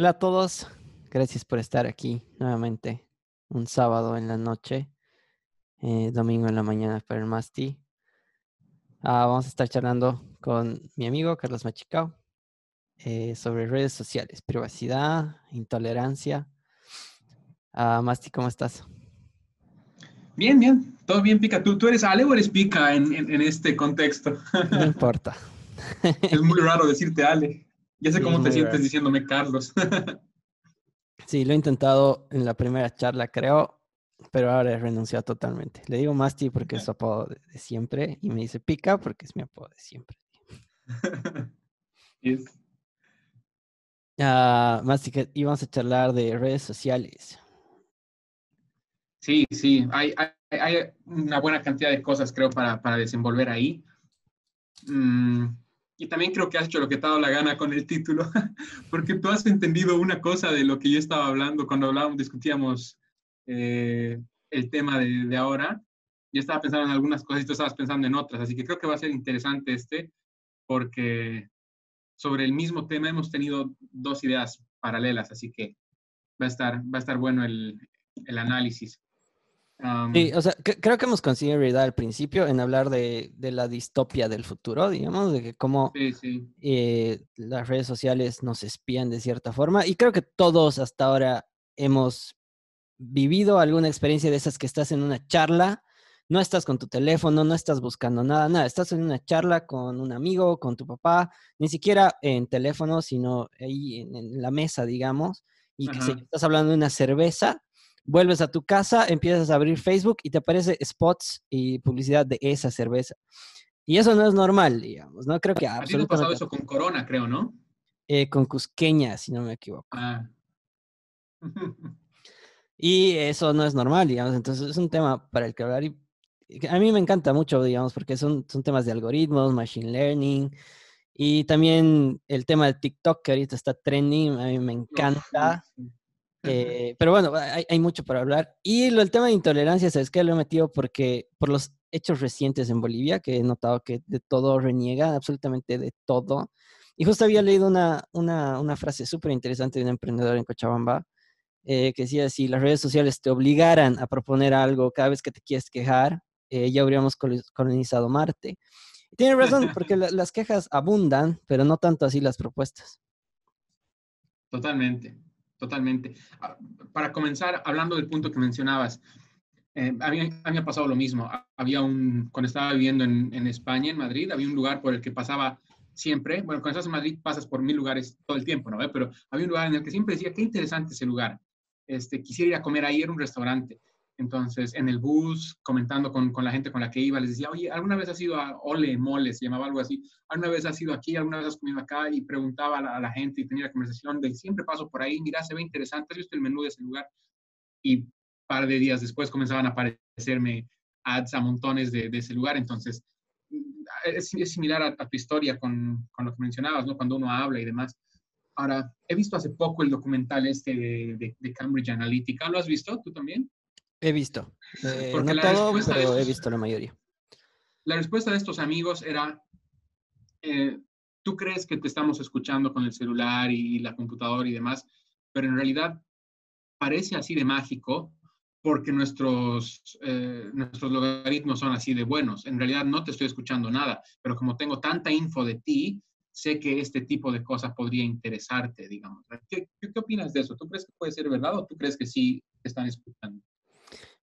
Hola a todos, gracias por estar aquí nuevamente un sábado en la noche, eh, domingo en la mañana para el Masti. Ah, vamos a estar charlando con mi amigo Carlos Machicao eh, sobre redes sociales, privacidad, intolerancia. Ah, Masti, ¿cómo estás? Bien, bien, todo bien, Pica. ¿Tú, tú eres Ale o eres Pica en, en, este contexto? No importa. es muy raro decirte Ale. Ya sé cómo te sientes diciéndome Carlos. sí, lo he intentado en la primera charla, creo, pero ahora he renunciado totalmente. Le digo Masti porque es su apodo de, siempre y me dice Pica porque es mi apodo de siempre. yes. Uh, Masti, íbamos a charlar de redes sociales. Sí, sí, hay, hay, hay, una buena cantidad de cosas, creo, para, para desenvolver ahí. Mm, y también creo que has hecho lo que te ha dado la gana con el título, porque tú has entendido una cosa de lo que yo estaba hablando cuando hablábamos, discutíamos eh, el tema de, de, ahora. Yo estaba pensando en algunas cosas y tú estabas pensando en otras, así que creo que va a ser interesante este, porque sobre el mismo tema hemos tenido dos ideas paralelas, así que va a estar, va a estar bueno el, el análisis sí, o sea, creo que hemos conseguido realidad al principio en hablar de, de, la distopia del futuro, digamos, de que cómo sí, sí. Eh, las redes sociales nos espían de cierta forma. Y creo que todos hasta ahora hemos vivido alguna experiencia de esas que estás en una charla, no estás con tu teléfono, no estás buscando nada, nada, estás en una charla con un amigo, con tu papá, ni siquiera en teléfono, sino ahí en, en la mesa, digamos, y que si estás hablando de una cerveza, vuelves a tu casa, empiezas a abrir Facebook y te aparece spots y publicidad de esa cerveza. Y eso no es normal, digamos, ¿no? Creo que absolutamente... Ha pasado eso con Corona, creo, ¿no? Eh, con Cusqueña, si no me equivoco. Ah. y eso no es normal, digamos, entonces es un tema para el que hablar y a mí me encanta mucho, digamos, porque son, son temas de algoritmos, machine learning, y también el tema de TikTok, que ahorita está trending, a mí me encanta. Eh, pero bueno, hay, hay, mucho para hablar. Y lo, el tema de intolerancia, ¿sabes qué? Lo he metido porque por los hechos recientes en Bolivia, que he notado que de todo reniega, absolutamente de todo. Y justo había leído una, una, una frase súper interesante de un emprendedor en Cochabamba, eh, que decía, si las redes sociales te obligaran a proponer algo cada vez que te quieres quejar, eh, ya habríamos colonizado Marte. Y tiene razón, porque la, las quejas abundan, pero no tanto así las propuestas. Totalmente. Totalmente. Ah, para comenzar, hablando del punto que mencionabas, eh, a, mí, a, ha pasado lo mismo. Había un, cuando estaba viviendo en, en, España, en Madrid, había un lugar por el que pasaba siempre, bueno, cuando estás en Madrid pasas por mil lugares todo el tiempo, ¿no? Pero había un lugar en el que siempre decía, qué interesante ese lugar. Este, quisiera ir a comer ahí, era un restaurante. Entonces, en el bus, comentando con, con, la gente con la que iba, les decía, oye, ¿alguna vez has ido a Ole Mole? Se llamaba algo así. ¿Alguna vez has ido aquí? ¿Alguna vez has comido acá? Y preguntaba a la, a la gente y tenía la conversación de, siempre paso por ahí, mira, se ve interesante, ¿has visto el menú de ese lugar? Y par de días después comenzaban a aparecerme ads a montones de, de ese lugar. Entonces, es, es similar a, a, tu historia con, con lo que mencionabas, ¿no? Cuando uno habla y demás. Ahora, he visto hace poco el documental este de, de, de Cambridge Analytica. ¿Lo has visto tú también? He visto. Eh, no todo, pero estos, he visto la mayoría. La respuesta de estos amigos era, eh, tú crees que te estamos escuchando con el celular y la computadora y demás, pero en realidad parece así de mágico porque nuestros, eh, nuestros logaritmos son así de buenos. En realidad no te estoy escuchando nada, pero como tengo tanta info de ti, sé que este tipo de cosas podría interesarte, digamos. ¿Qué, qué, qué opinas de eso? ¿Tú crees que puede ser verdad o tú crees que sí te están escuchando?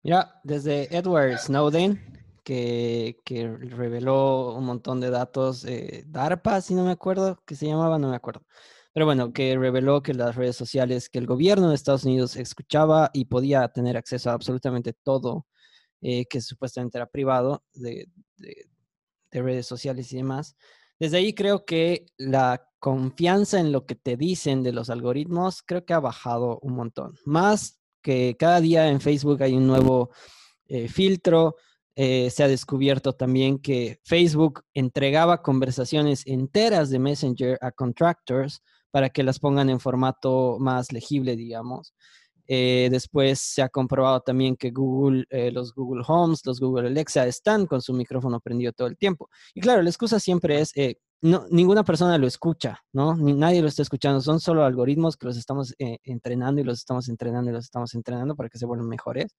Mira, desde Edward Snowden, que, que, reveló un montón de datos, eh, DARPA, si no me acuerdo, que se llamaba, no me acuerdo. Pero bueno, que reveló que las redes sociales, que el gobierno de Estados Unidos escuchaba y podía tener acceso a absolutamente todo eh, que supuestamente era privado de, de, de redes sociales y demás. Desde ahí creo que la confianza en lo que te dicen de los algoritmos creo que ha bajado un montón. Más que cada día en Facebook hay un nuevo eh, filtro. Eh, se ha descubierto también que Facebook entregaba conversaciones enteras de Messenger a contractors para que las pongan en formato más legible, digamos. Eh, después se ha comprobado también que Google, eh, los Google Homes, los Google Alexa están con su micrófono prendido todo el tiempo. Y claro, la excusa siempre es, eh, no, ninguna persona lo escucha, ¿no? Ni, nadie lo está escuchando, son solo algoritmos que los estamos eh, entrenando y los estamos entrenando y los estamos entrenando para que se vuelvan mejores.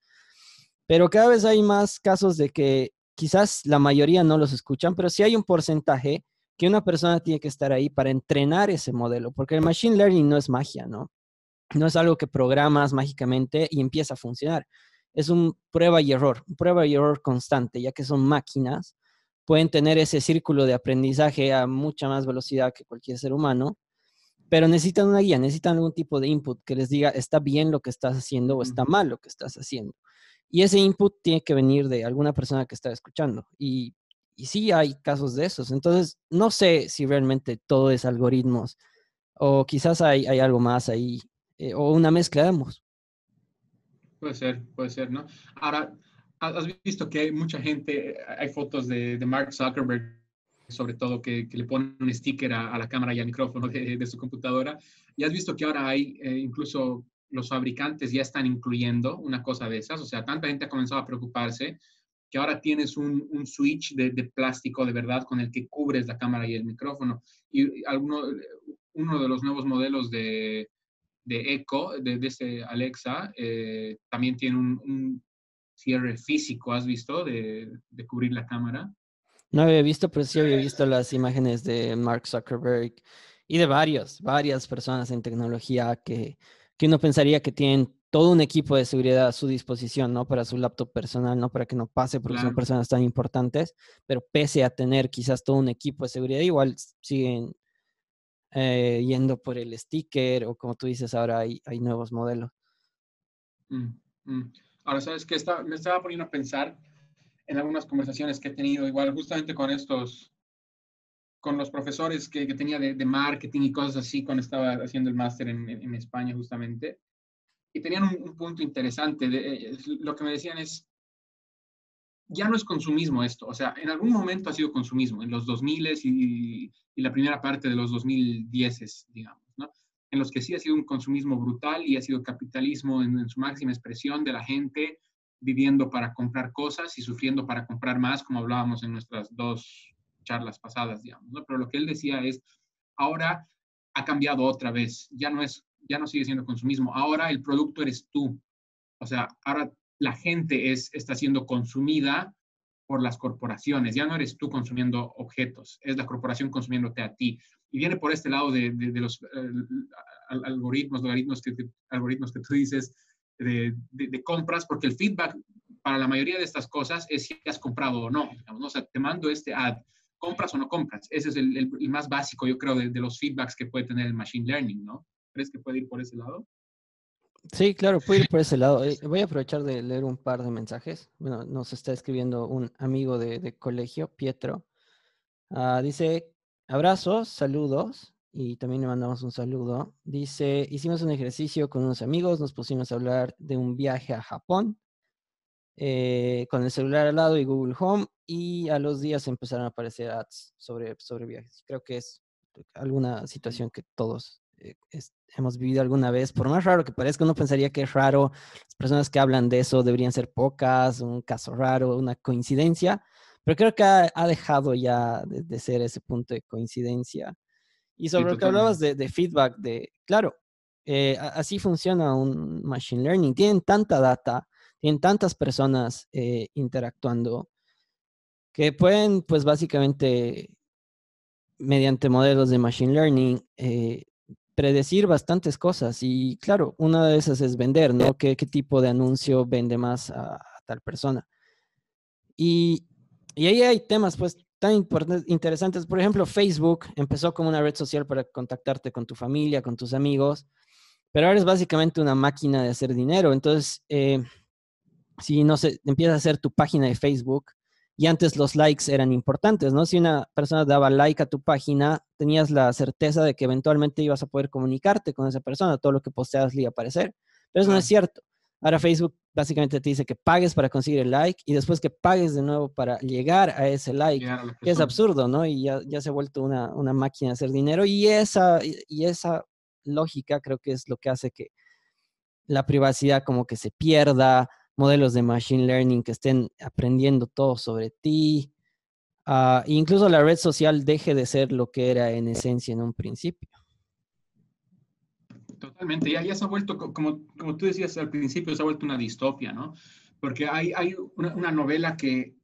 Pero cada vez hay más casos de que quizás la mayoría no los escuchan, pero sí hay un porcentaje que una persona tiene que estar ahí para entrenar ese modelo, porque el machine learning no es magia, ¿no? No es algo que programas mágicamente y empieza a funcionar. Es un prueba y error, prueba y error constante, ya que son máquinas pueden tener ese círculo de aprendizaje a mucha más velocidad que cualquier ser humano, pero necesitan una guía, necesitan algún tipo de input que les diga, está bien lo que estás haciendo o está mal lo que estás haciendo. Y ese input tiene que venir de alguna persona que está escuchando. Y, y sí hay casos de esos. Entonces, no sé si realmente todo es algoritmos o quizás hay, hay algo más ahí eh, o una mezcla de ambos. Puede ser, puede ser, ¿no? Ahora, has visto que hay mucha gente, hay fotos de, Mark Zuckerberg, sobre todo, que, le ponen un sticker a, la cámara y al micrófono de, su computadora. Y has visto que ahora hay eh, incluso los fabricantes ya están incluyendo una cosa de esas. O sea, tanta gente ha comenzado a preocuparse que ahora tienes un, un switch de, plástico de verdad con el que cubres la cámara y el micrófono. Y alguno, uno de los nuevos modelos de, de Echo, de, de este Alexa, eh, también tiene un, cierre físico, ¿has visto? De, de, cubrir la cámara. No había visto, pero sí había visto las imágenes de Mark Zuckerberg y de varios, varias personas en tecnología que, que uno pensaría que tienen todo un equipo de seguridad a su disposición, ¿no? Para su laptop personal, ¿no? Para que no pase porque claro. son personas tan importantes, pero pese a tener quizás todo un equipo de seguridad, igual siguen eh, yendo por el sticker o como tú dices, ahora hay, hay nuevos modelos. Mm, mm. Ahora, ¿sabes qué? me estaba poniendo a pensar en algunas conversaciones que he tenido, igual justamente con estos, con los profesores que, que tenía de, de, marketing y cosas así cuando estaba haciendo el máster en, en, España justamente. Y tenían un, un punto interesante. De, lo que me decían es, ya no es consumismo esto. O sea, en algún momento ha sido consumismo, en los 2000 y, y la primera parte de los 2010, digamos. En los que sí ha sido un consumismo brutal y ha sido capitalismo en, en, su máxima expresión de la gente viviendo para comprar cosas y sufriendo para comprar más, como hablábamos en nuestras dos charlas pasadas, digamos, ¿no? Pero lo que él decía es, ahora ha cambiado otra vez, ya no es, ya no sigue siendo consumismo, ahora el producto eres tú. O sea, ahora la gente es, está siendo consumida por las corporaciones, ya no eres tú consumiendo objetos, es la corporación consumiéndote a ti y viene por este lado de, de, los uh, algoritmos, algoritmos que, algoritmos que tú dices de, compras, porque el feedback para la mayoría de estas cosas es si has comprado o no. ¿no? O sea, te mando este ad, compras o no compras. Ese es el, más básico, yo creo, de, los feedbacks que puede tener el machine learning, ¿no? ¿Crees que puede ir por ese lado? Sí, claro, puede ir por ese lado. Eh, voy a aprovechar de leer un par de mensajes. Bueno, nos está escribiendo un amigo de, colegio, Pietro. Uh, dice, Abrazos, saludos y también le mandamos un saludo. Dice, hicimos un ejercicio con unos amigos, nos pusimos a hablar de un viaje a Japón eh, con el celular al lado y Google Home y a los días empezaron a aparecer ads sobre, sobre viajes. Creo que es alguna situación que todos eh, es, hemos vivido alguna vez. Por más raro que parezca, uno pensaría que es raro. Las personas que hablan de eso deberían ser pocas, un caso raro, una coincidencia pero creo que ha, ha dejado ya de, de, ser ese punto de coincidencia. Y sobre sí, lo que hablabas de, de, feedback, de, claro, eh, así funciona un machine learning. Tienen tanta data, tienen tantas personas eh, interactuando que pueden, pues básicamente, mediante modelos de machine learning, eh, predecir bastantes cosas. Y claro, una de esas es vender, ¿no? ¿Qué, qué tipo de anuncio vende más a, a tal persona? Y, y ahí hay temas pues tan interesantes. Por ejemplo, Facebook empezó como una red social para contactarte con tu familia, con tus amigos, pero ahora es básicamente una máquina de hacer dinero. Entonces, eh, si no se empieza a hacer tu página de Facebook, y antes los likes eran importantes, ¿no? Si una persona daba like a tu página, tenías la certeza de que eventualmente ibas a poder comunicarte con esa persona, todo lo que posteas le iba a aparecer. Pero eso no es cierto. Ahora Facebook básicamente te dice que pagues para conseguir el like y después que pagues de nuevo para llegar a ese like, que es absurdo, ¿no? Y ya, ya se ha vuelto una, una, máquina de hacer dinero y esa, y esa lógica creo que es lo que hace que la privacidad como que se pierda, modelos de machine learning que estén aprendiendo todo sobre ti. uh, incluso la red social deje de ser lo que era en esencia en un principio. Totalmente, ya, ya se ha vuelto, como, como tú decías al principio, se ha vuelto una distopia, ¿no? Porque hay, hay una, una novela que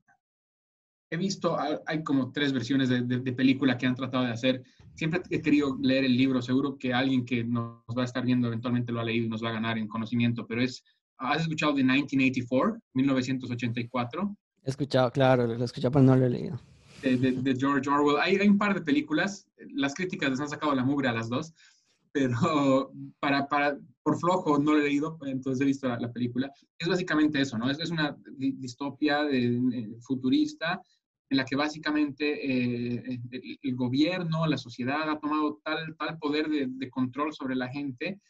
he visto, hay como tres versiones de, de, de, película que han tratado de hacer. Siempre he querido leer el libro, seguro que alguien que nos va a estar viendo eventualmente lo ha leído y nos va a ganar en conocimiento, pero es, ¿has escuchado de 1984, 1984? He escuchado, claro, lo he escuchado, pero no lo he leído. De, de George Orwell. Hay, hay, un par de películas, las críticas les han sacado la mugre a las dos, pero para, para, por flojo no lo he leído, entonces he visto la, la película. Es básicamente eso, ¿no? Es, es una distopia de, de, futurista en la que básicamente eh, el, el, gobierno, la sociedad ha tomado tal, tal poder de, de control sobre la gente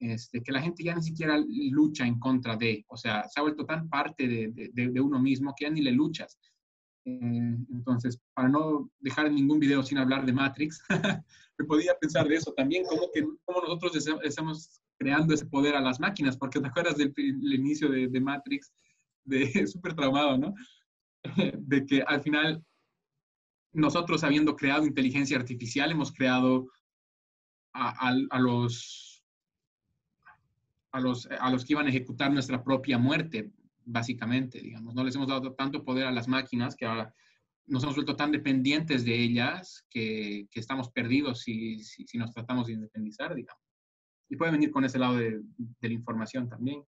este, que la gente ya ni siquiera lucha en contra de, o sea, se ha vuelto tan parte de, de, de uno mismo que ya ni le luchas. Eh, entonces, para no dejar ningún video sin hablar de Matrix, me podía pensar de eso también, cómo, que, cómo nosotros estamos creando ese poder a las máquinas, porque te acuerdas del, del inicio de, de Matrix, de súper traumado, ¿no? de que al final nosotros habiendo creado inteligencia artificial hemos creado a, a, a, los, a, los, a los que iban a ejecutar nuestra propia muerte, básicamente, digamos. No les hemos dado tanto poder a las máquinas que ahora nos hemos vuelto tan dependientes de ellas que, que estamos perdidos si, si, nos tratamos de independizar, digamos. Y puede venir con ese lado de, de la información también.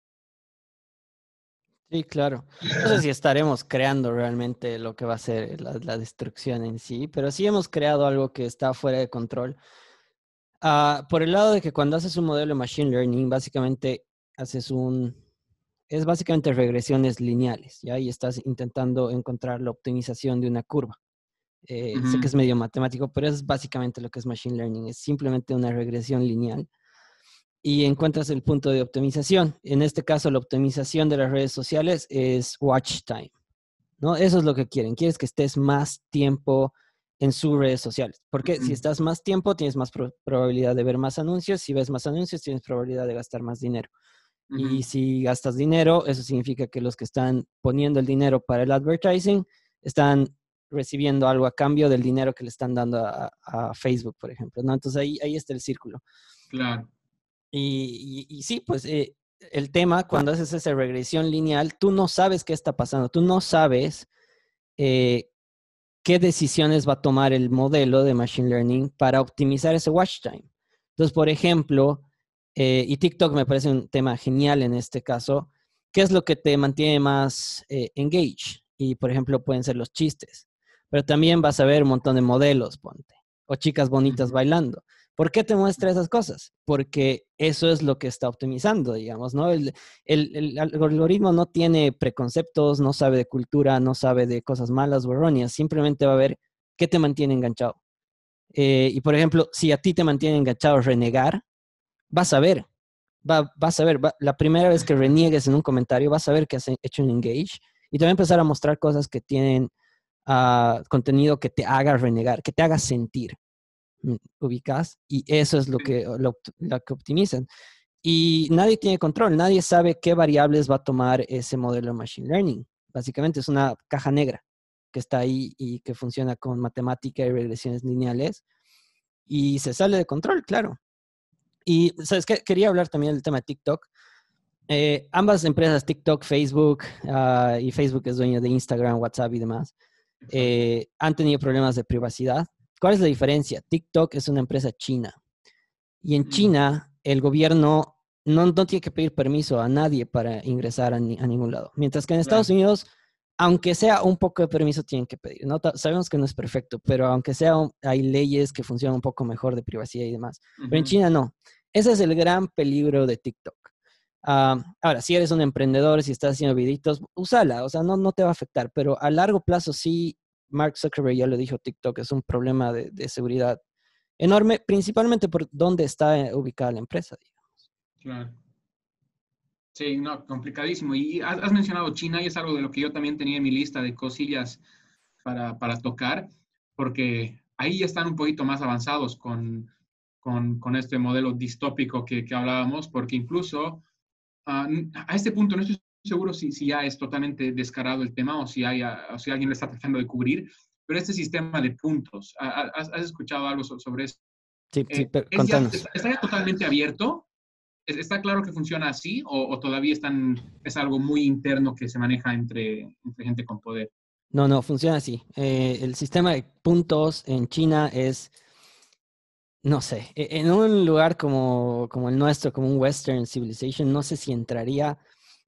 Sí, claro. No sé si estaremos creando realmente lo que va a ser la, la, destrucción en sí, pero sí hemos creado algo que está fuera de control. Uh, por el lado de que cuando haces un modelo de Machine Learning, básicamente haces un... Es básicamente regresiones lineales, ¿ya? Y estás intentando encontrar la optimización de una curva. Eh, uh -huh. Sé que es medio matemático, pero es básicamente lo que es Machine Learning. Es simplemente una regresión lineal y encuentras el punto de optimización. En este caso, la optimización de las redes sociales es watch time. ¿no? Eso es lo que quieren. Quieres que estés más tiempo en sus redes sociales. Porque uh -huh. si estás más tiempo, tienes más pro probabilidad de ver más anuncios. Si ves más anuncios, tienes probabilidad de gastar más dinero. Uh -huh. Y si gastas dinero, eso significa que los que están poniendo el dinero para el advertising están recibiendo algo a cambio del dinero que le están dando a, a Facebook, por ejemplo. ¿no? Entonces ahí, ahí está el círculo. Claro. Y, y, y sí, pues eh, el tema, cuando haces esa regresión lineal, tú no sabes qué está pasando, tú no sabes eh, qué decisiones va a tomar el modelo de Machine Learning para optimizar ese watch time. Entonces, por ejemplo, eh, y TikTok me parece un tema genial en este caso, ¿qué es lo que te mantiene más eh, engage? Y, por ejemplo, pueden ser los chistes, pero también vas a ver un montón de modelos, ponte, o chicas bonitas bailando. ¿Por qué te muestra esas cosas? Porque eso es lo que está optimizando, digamos, ¿no? El, el, el, algoritmo no tiene preconceptos, no sabe de cultura, no sabe de cosas malas o erróneas, simplemente va a ver qué te mantiene enganchado. Eh, y por ejemplo, si a ti te mantiene enganchado renegar, vas a ver, va, vas a ver, va, la primera vez que reniegues en un comentario, vas a ver que has hecho un engage y te va a empezar a mostrar cosas que tienen uh, contenido que te haga renegar, que te haga sentir. Mm, ubicas y eso es lo que, lo, lo, que optimizan. Y nadie tiene control, nadie sabe qué variables va a tomar ese modelo de Machine Learning. Básicamente es una caja negra que está ahí y que funciona con matemática y regresiones lineales y se sale de control, claro. Y, ¿sabes qué? Quería hablar también del tema de TikTok. Eh, ambas empresas, TikTok, Facebook, uh, y Facebook es dueño de Instagram, WhatsApp y demás, eh, han tenido problemas de privacidad ¿Cuál es la diferencia? TikTok es una empresa china. Y en China, el gobierno no, no tiene que pedir permiso a nadie para ingresar a, ni, a ningún lado. Mientras que en Estados claro. Unidos, aunque sea un poco de permiso, tienen que pedir. ¿no? Sabemos que no es perfecto, pero aunque sea, hay leyes que funcionan un poco mejor de privacidad y demás. Uh -huh. Pero en China no. Ese es el gran peligro de TikTok. Ahora, si eres un emprendedor, si estás haciendo videitos, úsala, o sea, no, no te va a afectar, pero a largo plazo sí Mark Zuckerberg ya lo dijo, TikTok es un problema de, de seguridad enorme, principalmente por dónde está eh, ubicada la empresa, digamos. Claro. Sí, no, complicadísimo. Y has, has, mencionado China y es algo de lo que yo también tenía en mi lista de cosillas para, para tocar, porque ahí ya están un poquito más avanzados con, con, con este modelo distópico que, que hablábamos, porque incluso uh, a este punto no estoy seguro si, si, ya es totalmente descarado el tema o si, hay, o si alguien lo está tratando de cubrir, pero este sistema de puntos, ¿has, escuchado algo sobre eso? Sí, sí, eh, pero está, ya totalmente abierto? ¿Está claro que funciona así o, todavía están, es algo muy interno que se maneja entre, entre gente con poder? No, no, funciona así. Eh, el sistema de puntos en China es, no sé, e, en un lugar como, como el nuestro, como un Western Civilization, no sé si entraría,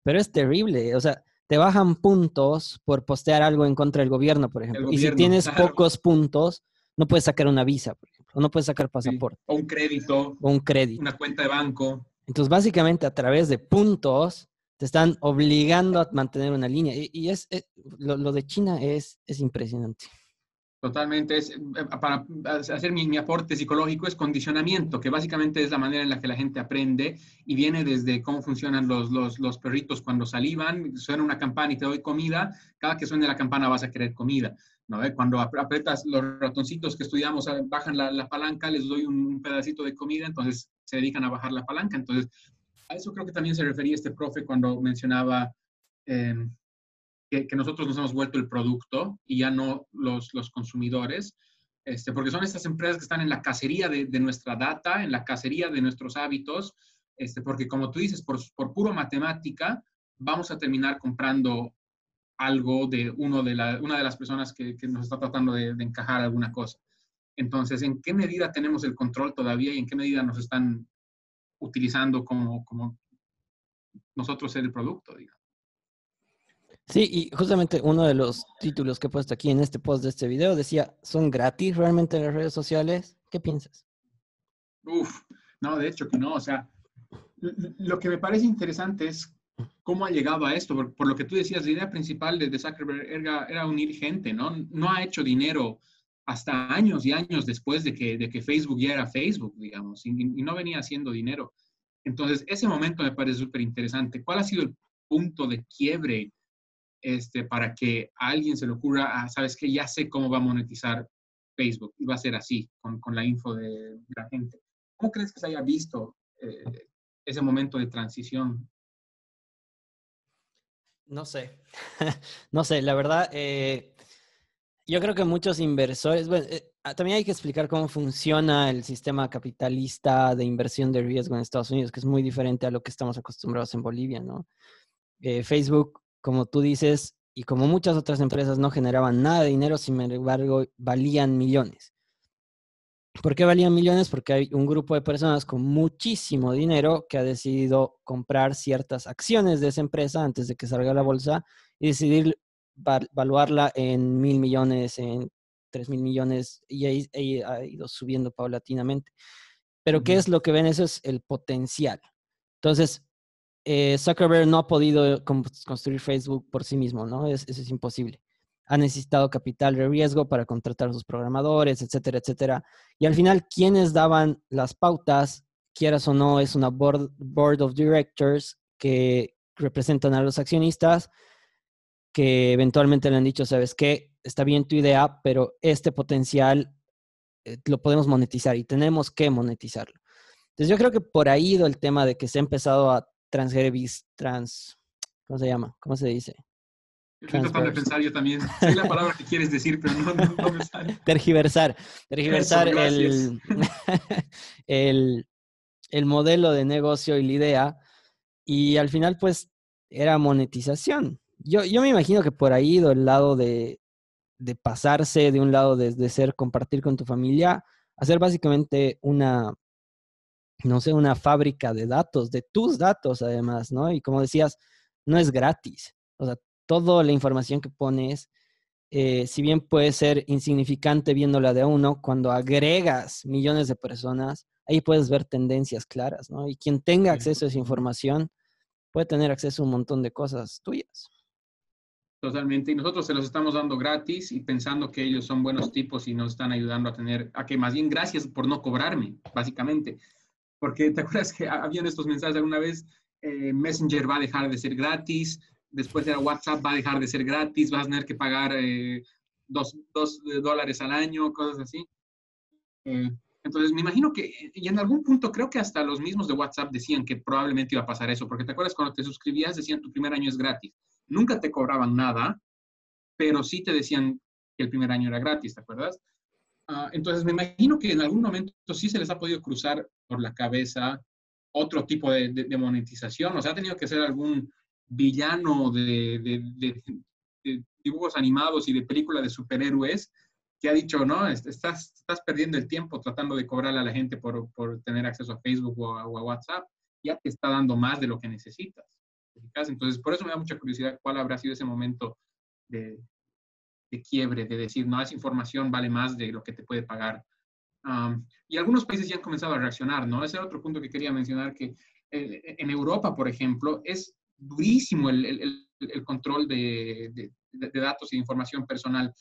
pero es terrible. O sea, te bajan puntos por postear algo en contra del gobierno, por ejemplo. y si tienes pocos puntos, no puedes sacar una visa, por ejemplo, o no puedes sacar pasaporte. O un crédito. O un crédito. Una cuenta de banco. Entonces, básicamente, a través de puntos, te están obligando a mantener una línea. Y, es, eh, lo, de China es, es impresionante. Totalmente, es, eh, para hacer mi, aporte psicológico es condicionamiento, que básicamente es la manera en la que la gente aprende y viene desde cómo funcionan los, los, los perritos cuando salivan, suena una campana y te doy comida, cada que suene la campana vas a querer comida. ¿no? Cuando apretas los ratoncitos que estudiamos, ah, bajan la, la palanca, les doy un pedacito de comida, entonces se dedican a bajar la palanca. Entonces, a eso creo que también se refería este profe cuando mencionaba em, que, nosotros nos hemos vuelto el producto y ya no los, los consumidores, este, porque son estas empresas que están en la cacería de, de, nuestra data, en la cacería de nuestros hábitos, este, porque como tú dices, por, por puro matemática, vamos a terminar comprando algo de, uno de la, una de las personas que, que nos está tratando de, de, encajar alguna cosa. Entonces, ¿en qué medida tenemos el control todavía y en qué medida nos están utilizando como, como nosotros ser el producto? Sí, y justamente uno de los títulos que he puesto aquí en este post de este video decía, ¿son gratis realmente las redes sociales? ¿Qué piensas? Uf, no, de hecho que no, o sea, lo que me parece interesante es cómo ha llegado a esto, por, lo que tú decías, la idea principal de, Zuckerberg era, unir gente, ¿no? No ha hecho dinero hasta años y años después de que, de que Facebook ya era Facebook, digamos, y, y no venía haciendo dinero. Entonces, ese momento me parece súper interesante. ¿Cuál ha sido el punto de quiebre este, para que a alguien se le ocurra, ah, sabes que ya sé cómo va a monetizar Facebook y va a ser así, con, con la info de, la gente. ¿Cómo crees que se haya visto eh, ese momento de transición? No sé, no sé, la verdad, eh, yo creo que muchos inversores, eh, ah, también hay que explicar cómo funciona el sistema capitalista de inversión de riesgo en Estados Unidos, que es muy diferente a lo que estamos acostumbrados en Bolivia, ¿no? Facebook como tú dices, y como muchas otras empresas no generaban nada de dinero, sin embargo, valían millones. ¿Por qué valían millones? Porque hay un grupo de personas con muchísimo dinero que ha decidido comprar ciertas acciones de esa empresa antes de que salga a la bolsa y decidir valuarla en mil millones, en tres mil millones, y ahí, ha ido subiendo paulatinamente. Pero ¿qué es lo que ven? Eso es el potencial. Entonces, eh, Zuckerberg no ha podido construir Facebook por sí mismo, ¿no? eso es imposible. Ha necesitado capital de riesgo para contratar a sus programadores, etcétera, etcétera. Y al final, quienes daban las pautas, quieras o no, es una board, of directors que representan a los accionistas, que eventualmente le han dicho, sabes qué, está bien tu idea, pero este potencial eh, lo podemos monetizar y tenemos que monetizarlo. Entonces yo creo que por ahí el tema de que se ha empezado a transgrevis, trans, ¿cómo se llama? ¿Cómo se dice? Estoy tratando de pensar yo también. Sé la palabra que quieres decir, pero no, no, me sale. Tergiversar. Tergiversar el, el, el, modelo de negocio y la idea. Y al final, pues, era monetización. Yo, yo me imagino que por ahí del lado de, de pasarse de un lado de ser compartir con tu familia, hacer básicamente una, no sé, una fábrica de datos, de tus datos además, ¿no? Y como decías, no es gratis. O sea, toda la información que pones, eh, si bien puede ser insignificante viéndola de uno, cuando agregas millones de personas, ahí puedes ver tendencias claras, ¿no? Y quien tenga acceso a esa información puede tener acceso a un montón de cosas tuyas. Totalmente. Y nosotros se los estamos dando gratis y pensando que ellos son buenos tipos y nos están ayudando a tener, a que más bien gracias por no cobrarme, básicamente. Porque te acuerdas que habían estos mensajes alguna vez, eh, Messenger va a dejar de ser gratis, después era WhatsApp va a dejar de ser gratis, vas a tener que pagar eh, dos, dos, dólares al año, cosas así. Eh, entonces, me imagino que, y en algún punto creo que hasta los mismos de WhatsApp decían que probablemente iba a pasar eso, porque te acuerdas cuando te suscribías, decían tu primer año es gratis. Nunca te cobraban nada, pero sí te decían, que el primer año era gratis, ¿te acuerdas? Ah, entonces, me imagino que en algún momento sí se les ha podido cruzar por la cabeza otro tipo de, monetización, o sea, ha tenido que ser algún villano de, dibujos animados y de películas de superhéroes que ha dicho, no, estás, perdiendo el tiempo tratando de cobrarle a la gente por, por tener acceso a Facebook o a, o a, WhatsApp, ya te está dando más de lo que necesitas. Entonces, por eso me da mucha curiosidad cuál habrá sido ese momento de, de quiebre, de decir, no, esa información vale más de lo que te puede pagar. y algunos países ya han comenzado a reaccionar, ¿no? Ese es otro punto que quería mencionar, que eh, en Europa, por ejemplo, es durísimo el, el, el control de, de, de, datos y de información personal.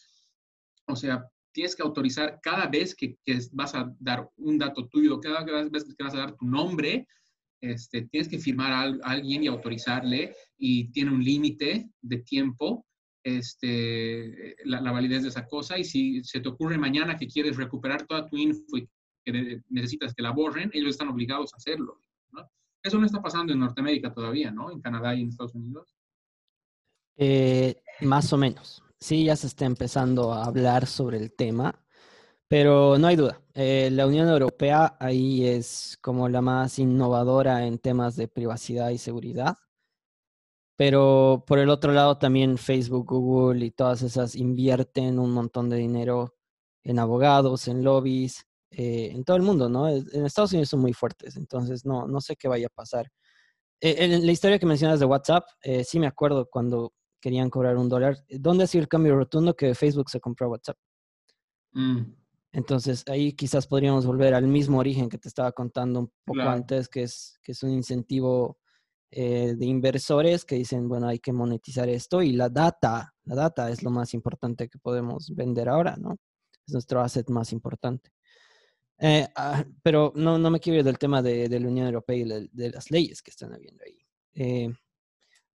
O sea, tienes que autorizar cada vez que, que, vas a dar un dato tuyo, cada vez que vas a dar tu nombre, este, tienes que firmar a, alguien y autorizarle y tiene un límite de tiempo este, la, validez de esa cosa y si se te ocurre mañana que quieres recuperar toda tu info y que necesitas que la borren, ellos están obligados a hacerlo. Eso no está pasando en Norteamérica todavía, ¿no? En Canadá y en Estados Unidos. Eh, más o menos. Sí, ya se está empezando a hablar sobre el tema, pero no hay duda. Eh, la Unión Europea ahí es como la más innovadora en temas de privacidad y seguridad. Pero por el otro lado también Facebook, Google y todas esas invierten un montón de dinero en abogados, en lobbies, eh, en todo el mundo, ¿no? En Estados Unidos son muy fuertes, entonces no, no sé qué vaya a pasar. Eh, en la historia que mencionas de WhatsApp, eh, sí me acuerdo cuando querían cobrar un dólar. ¿Dónde ha sido el cambio rotundo que Facebook se compró a WhatsApp? Mm. Entonces ahí quizás podríamos volver al mismo origen que te estaba contando un poco claro. antes, que es, que es un incentivo eh, de inversores que dicen, bueno, hay que monetizar esto y la data, la data es lo más importante que podemos vender ahora, ¿no? Es nuestro asset más importante. Eh, ah, pero no, no me quiero ir del tema de, de la Unión Europea y de, de, las leyes que están habiendo ahí. Eh,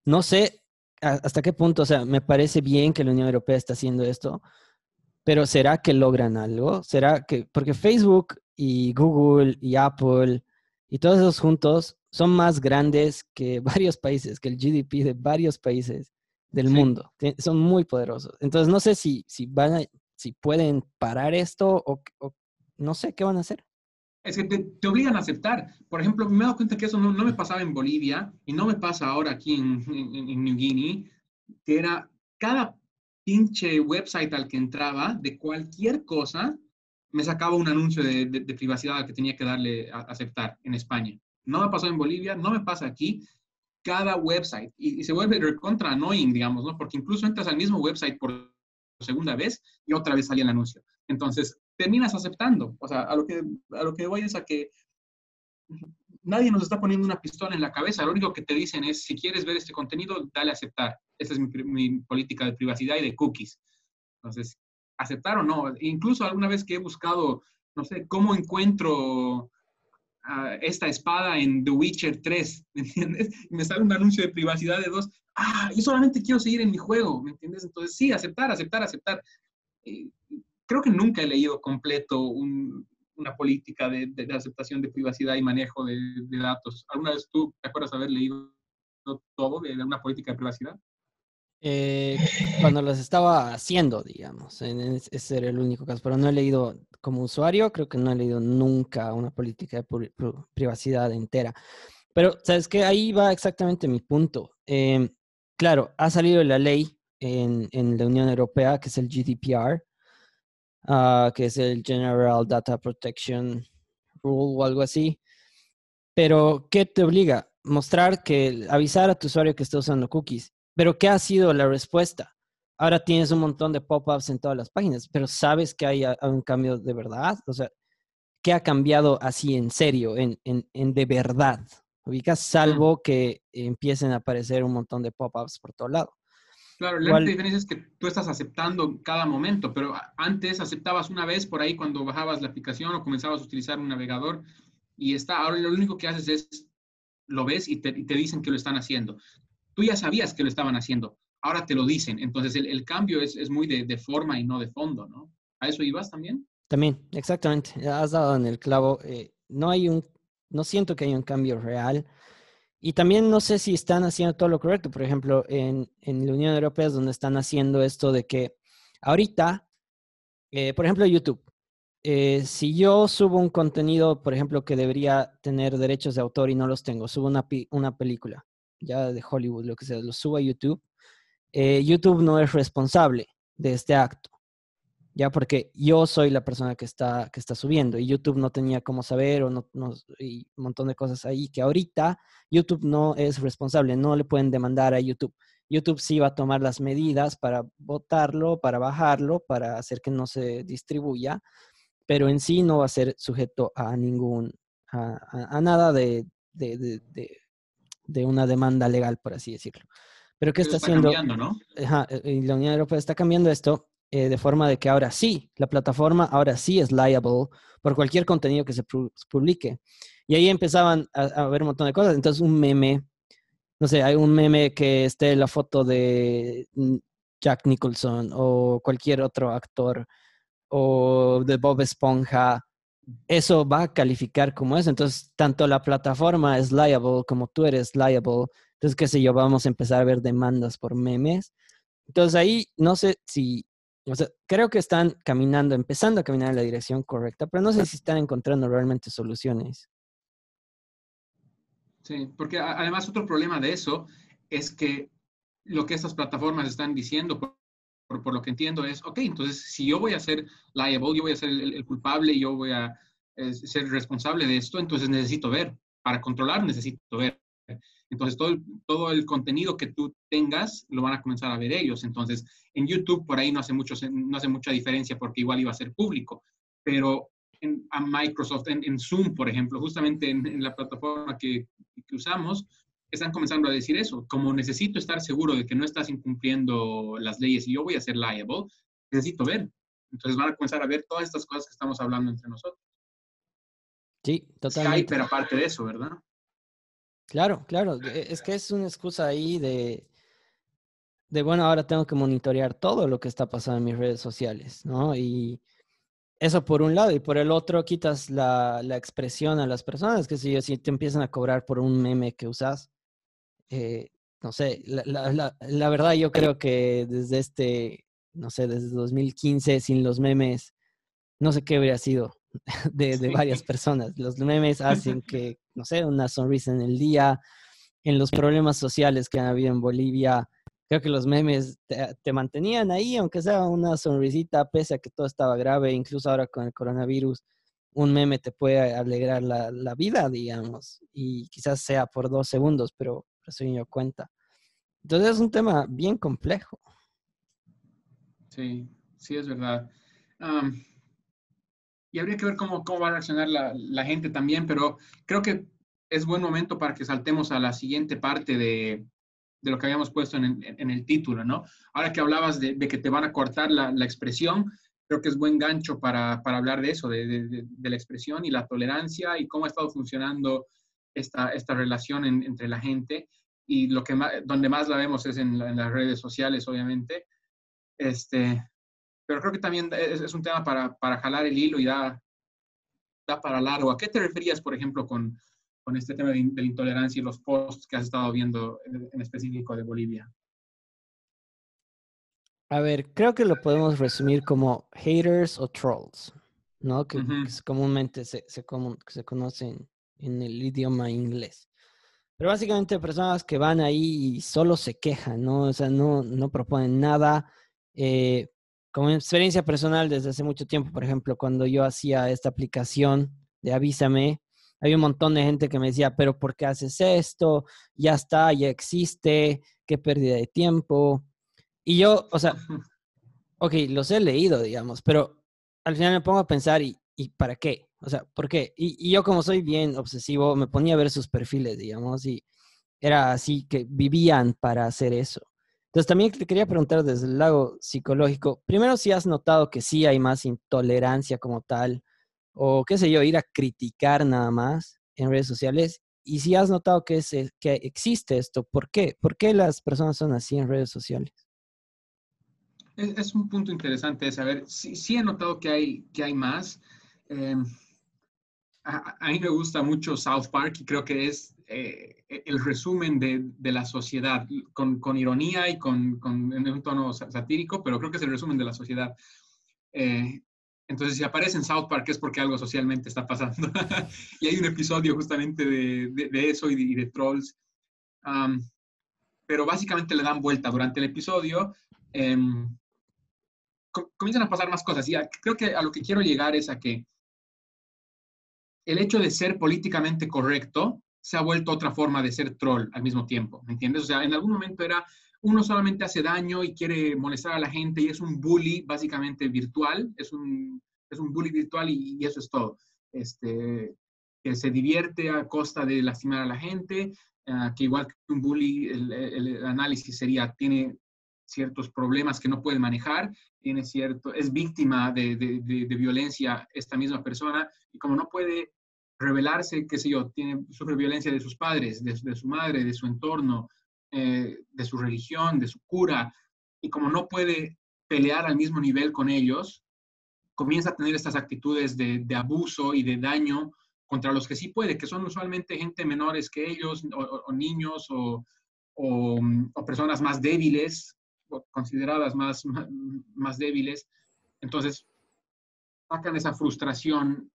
no sé hasta qué punto, o sea, me parece bien que la Unión Europea está haciendo esto, pero ¿será que logran algo? ¿Será que, porque Facebook y Google y Apple y todos esos juntos son más grandes que varios países, que el GDP de varios países del sí. mundo. Son muy poderosos. Entonces, no sé si, si, van a, si pueden parar esto o, o, no sé qué van a hacer. Es que te, te, obligan a aceptar. Por ejemplo, me he dado cuenta que eso no, no me pasaba en Bolivia y no me pasa ahora aquí en, en, en New Guinea, que era cada pinche website al que entraba de cualquier cosa, me sacaba un anuncio de, de, de privacidad que tenía que darle a aceptar en España. No me pasó en Bolivia, no me pasa aquí. Cada website, y, se vuelve recontra annoying, digamos, ¿no? Porque incluso entras al mismo website por segunda vez y otra vez salía el anuncio. Entonces, terminas aceptando. O sea, a lo que, a lo que voy es a que nadie nos está poniendo una pistola en la cabeza. Lo único que te dicen es, si quieres ver este contenido, dale a aceptar. Esa es mi, mi política de privacidad y de cookies. Entonces, aceptar o no. Incluso alguna vez que he buscado, no sé, cómo encuentro esta espada en The Witcher 3, ¿me entiendes? Y me sale un anuncio de privacidad de dos. Ah, yo solamente quiero seguir en mi juego, ¿me entiendes? Entonces, sí, aceptar, aceptar, aceptar. Y creo que nunca he leído completo un, una política de, de, de, aceptación de privacidad y manejo de, de, datos. ¿Alguna vez tú te acuerdas haber leído todo de una política de privacidad? Eh, cuando las estaba haciendo, digamos, ese era el único caso, pero no he leído como usuario, creo que no he leído nunca una política de privacidad entera. Pero, ¿sabes qué? Ahí va exactamente mi punto. Eh, claro, ha salido la ley en, en, la Unión Europea, que es el GDPR, uh, que es el General Data Protection Rule o algo así. Pero, ¿qué te obliga? Mostrar que, avisar a tu usuario que está usando cookies. Pero, ¿qué ha sido la respuesta? Ahora tienes un montón de pop-ups en todas las páginas, pero sabes que hay un cambio de verdad. O sea, ¿qué ha cambiado así en serio, en, en, en de verdad? Ubicas, salvo que empiecen a aparecer un montón de pop-ups por todo lado. Claro, la Igual, diferencia es que tú estás aceptando cada momento, pero antes aceptabas una vez por ahí cuando bajabas la aplicación o comenzabas a utilizar un navegador y está, ahora lo único que haces es, lo ves y te, y te dicen que lo están haciendo. Tú ya sabías que lo estaban haciendo, ahora te lo dicen. Entonces el, cambio es, muy de, forma y no de fondo, ¿no? ¿A eso ibas también? También, exactamente. Has dado en el clavo. Eh, no hay un, no siento que haya un cambio real. Y también no sé si están haciendo todo lo correcto. Por ejemplo, en, la Unión Europea es donde están haciendo esto de que ahorita eh, por ejemplo, YouTube. Eh, si yo subo un contenido, por ejemplo, que debería tener derechos de autor y no los tengo, subo una película, ya de Hollywood, lo que sea, lo subo a YouTube, eh, YouTube no es responsable de este acto, ya porque yo soy la persona que está, que está subiendo y YouTube no tenía cómo saber o no, no, y un montón de cosas ahí que ahorita YouTube no es responsable, no le pueden demandar a YouTube. YouTube sí va a tomar las medidas para votarlo, para bajarlo, para hacer que no se distribuya, pero en sí no va a ser sujeto a ningún, a, nada de, de, de, una demanda legal, por así decirlo. Pero ¿qué está, haciendo? Cambiando, ¿no? y la Unión Europea está cambiando esto eh, de forma de que ahora sí, la plataforma ahora sí es liable por cualquier contenido que se publique. Y ahí empezaban a, a ver un montón de cosas. Entonces, un meme no sé, hay un meme que esté la foto de Jack Nicholson o cualquier otro actor o de Bob Esponja, eso va a calificar como eso. Entonces, tanto la plataforma es liable como tú eres liable. Entonces, qué sé yo, vamos a empezar a ver demandas por memes. Entonces, ahí no sé si, o sea, creo que están caminando, empezando a caminar en la dirección correcta, pero no sé si están encontrando realmente soluciones. Sí, porque además otro problema de eso es que lo que estas plataformas están diciendo, por, lo que entiendo, es, ok, entonces si yo voy a ser liable, yo voy a ser el, culpable, yo voy a ser responsable de esto, entonces necesito ver. Para controlar necesito ver. Entonces todo el, todo el contenido que tú tengas lo van a comenzar a ver ellos. Entonces en YouTube por ahí no hace, mucho, no hace mucha diferencia porque igual iba a ser público, pero a Microsoft, en, Zoom, por ejemplo, justamente en, la plataforma que, que, usamos, están comenzando a decir eso. Como necesito estar seguro de que no estás incumpliendo las leyes y yo voy a ser liable, necesito ver. Entonces van a comenzar a ver todas estas cosas que estamos hablando entre nosotros. Sí, totalmente. Skype, pero aparte de eso, ¿verdad? Claro, claro. E, es que es una excusa ahí de, de, bueno, ahora tengo que monitorear todo lo que está pasando en mis redes sociales, ¿no? Y eso por un lado, y por el otro quitas la, la expresión a las personas, que si, si te empiezan a cobrar por un meme que usas, eh, no sé, la, la, la, verdad yo creo que desde este, no sé, desde 2015, sin los memes, no sé qué habría sido de, de varias personas. Los memes hacen que, no sé, una sonrisa en el día, en los problemas sociales que han habido en Bolivia, creo que los memes te, mantenían ahí, aunque sea una sonrisita, pese a que todo estaba grave, incluso ahora con el coronavirus, un meme te puede alegrar la, la vida, digamos, y quizás sea por dos segundos, pero eso yo cuenta. Entonces es un tema bien complejo. Sí, sí, es verdad. y habría que ver cómo, cómo va a reaccionar la, la, gente también, pero creo que es buen momento para que saltemos a la siguiente parte de, de lo que habíamos puesto en, el título, ¿no? Ahora que hablabas de, que te van a cortar la, expresión, creo que es buen gancho para, hablar de eso, de, la expresión y la tolerancia y cómo ha estado funcionando esta, esta relación entre la gente. Y lo que donde más la vemos es en, las redes sociales, obviamente. Este, pero creo que también es, un tema para, para, jalar el hilo y da, da para largo. ¿A qué te referías, por ejemplo, con, con este tema de, la intolerancia y los posts que has estado viendo en, específico de Bolivia? A ver, creo que lo podemos resumir como haters o trolls, ¿no? Que, comúnmente se, se, se, conocen en el idioma inglés. Pero básicamente personas que van ahí y solo se quejan, ¿no? O sea, no, no proponen nada. Eh, como experiencia personal desde hace mucho tiempo, por ejemplo, cuando yo hacía esta aplicación de Avísame, había un montón de gente que me decía, pero ¿por qué haces esto? Ya está, ya existe, qué pérdida de tiempo. Y yo, o sea, ok, los he leído, digamos, pero al final me pongo a pensar, ¿y, y para qué? O sea, ¿por qué? Y, yo como soy bien obsesivo, me ponía a ver sus perfiles, digamos, y era así que vivían para hacer eso. Entonces también te quería preguntar desde el lado psicológico, primero si has notado que sí hay más intolerancia como tal, o qué sé yo, ir a criticar nada más en redes sociales. Y si has notado que, es, que existe esto, ¿por qué? ¿Por qué las personas son así en redes sociales? Es, un punto interesante de saber. Sí, sí, he notado que hay, que hay más. Em, a, mí me gusta mucho South Park y creo que es eh, el resumen de, de, la sociedad, con, con ironía y con, con, en un tono satírico, pero creo que es el resumen de la sociedad. Eh, entonces, si aparece en South Park es porque algo socialmente está pasando. y hay un episodio justamente de, eso y de, trolls. pero básicamente le dan vuelta durante el episodio. Em, comienzan a pasar más cosas. Y creo que a lo que quiero llegar es a que el hecho de ser políticamente correcto se ha vuelto otra forma de ser troll al mismo tiempo, ¿me entiendes? O sea, en algún momento era uno solamente hace daño y quiere molestar a la gente y es un bully básicamente virtual, es un, es un bully virtual y, eso es todo. Este, que se divierte a costa de lastimar a la gente, ah, que igual que un bully, el, análisis sería, tiene ciertos problemas que no puede manejar, tiene cierto, es víctima de, de, violencia esta misma persona y como no puede revelarse, qué sé yo, tiene, sufre violencia de sus padres, de, su madre, de su entorno, eh, de su religión, de su cura, y como no puede pelear al mismo nivel con ellos, comienza a tener estas actitudes de, abuso y de daño contra los que sí puede, que son usualmente gente menores que ellos, o, niños, o, o, personas más débiles, consideradas más, más débiles. Entonces, sacan esa frustración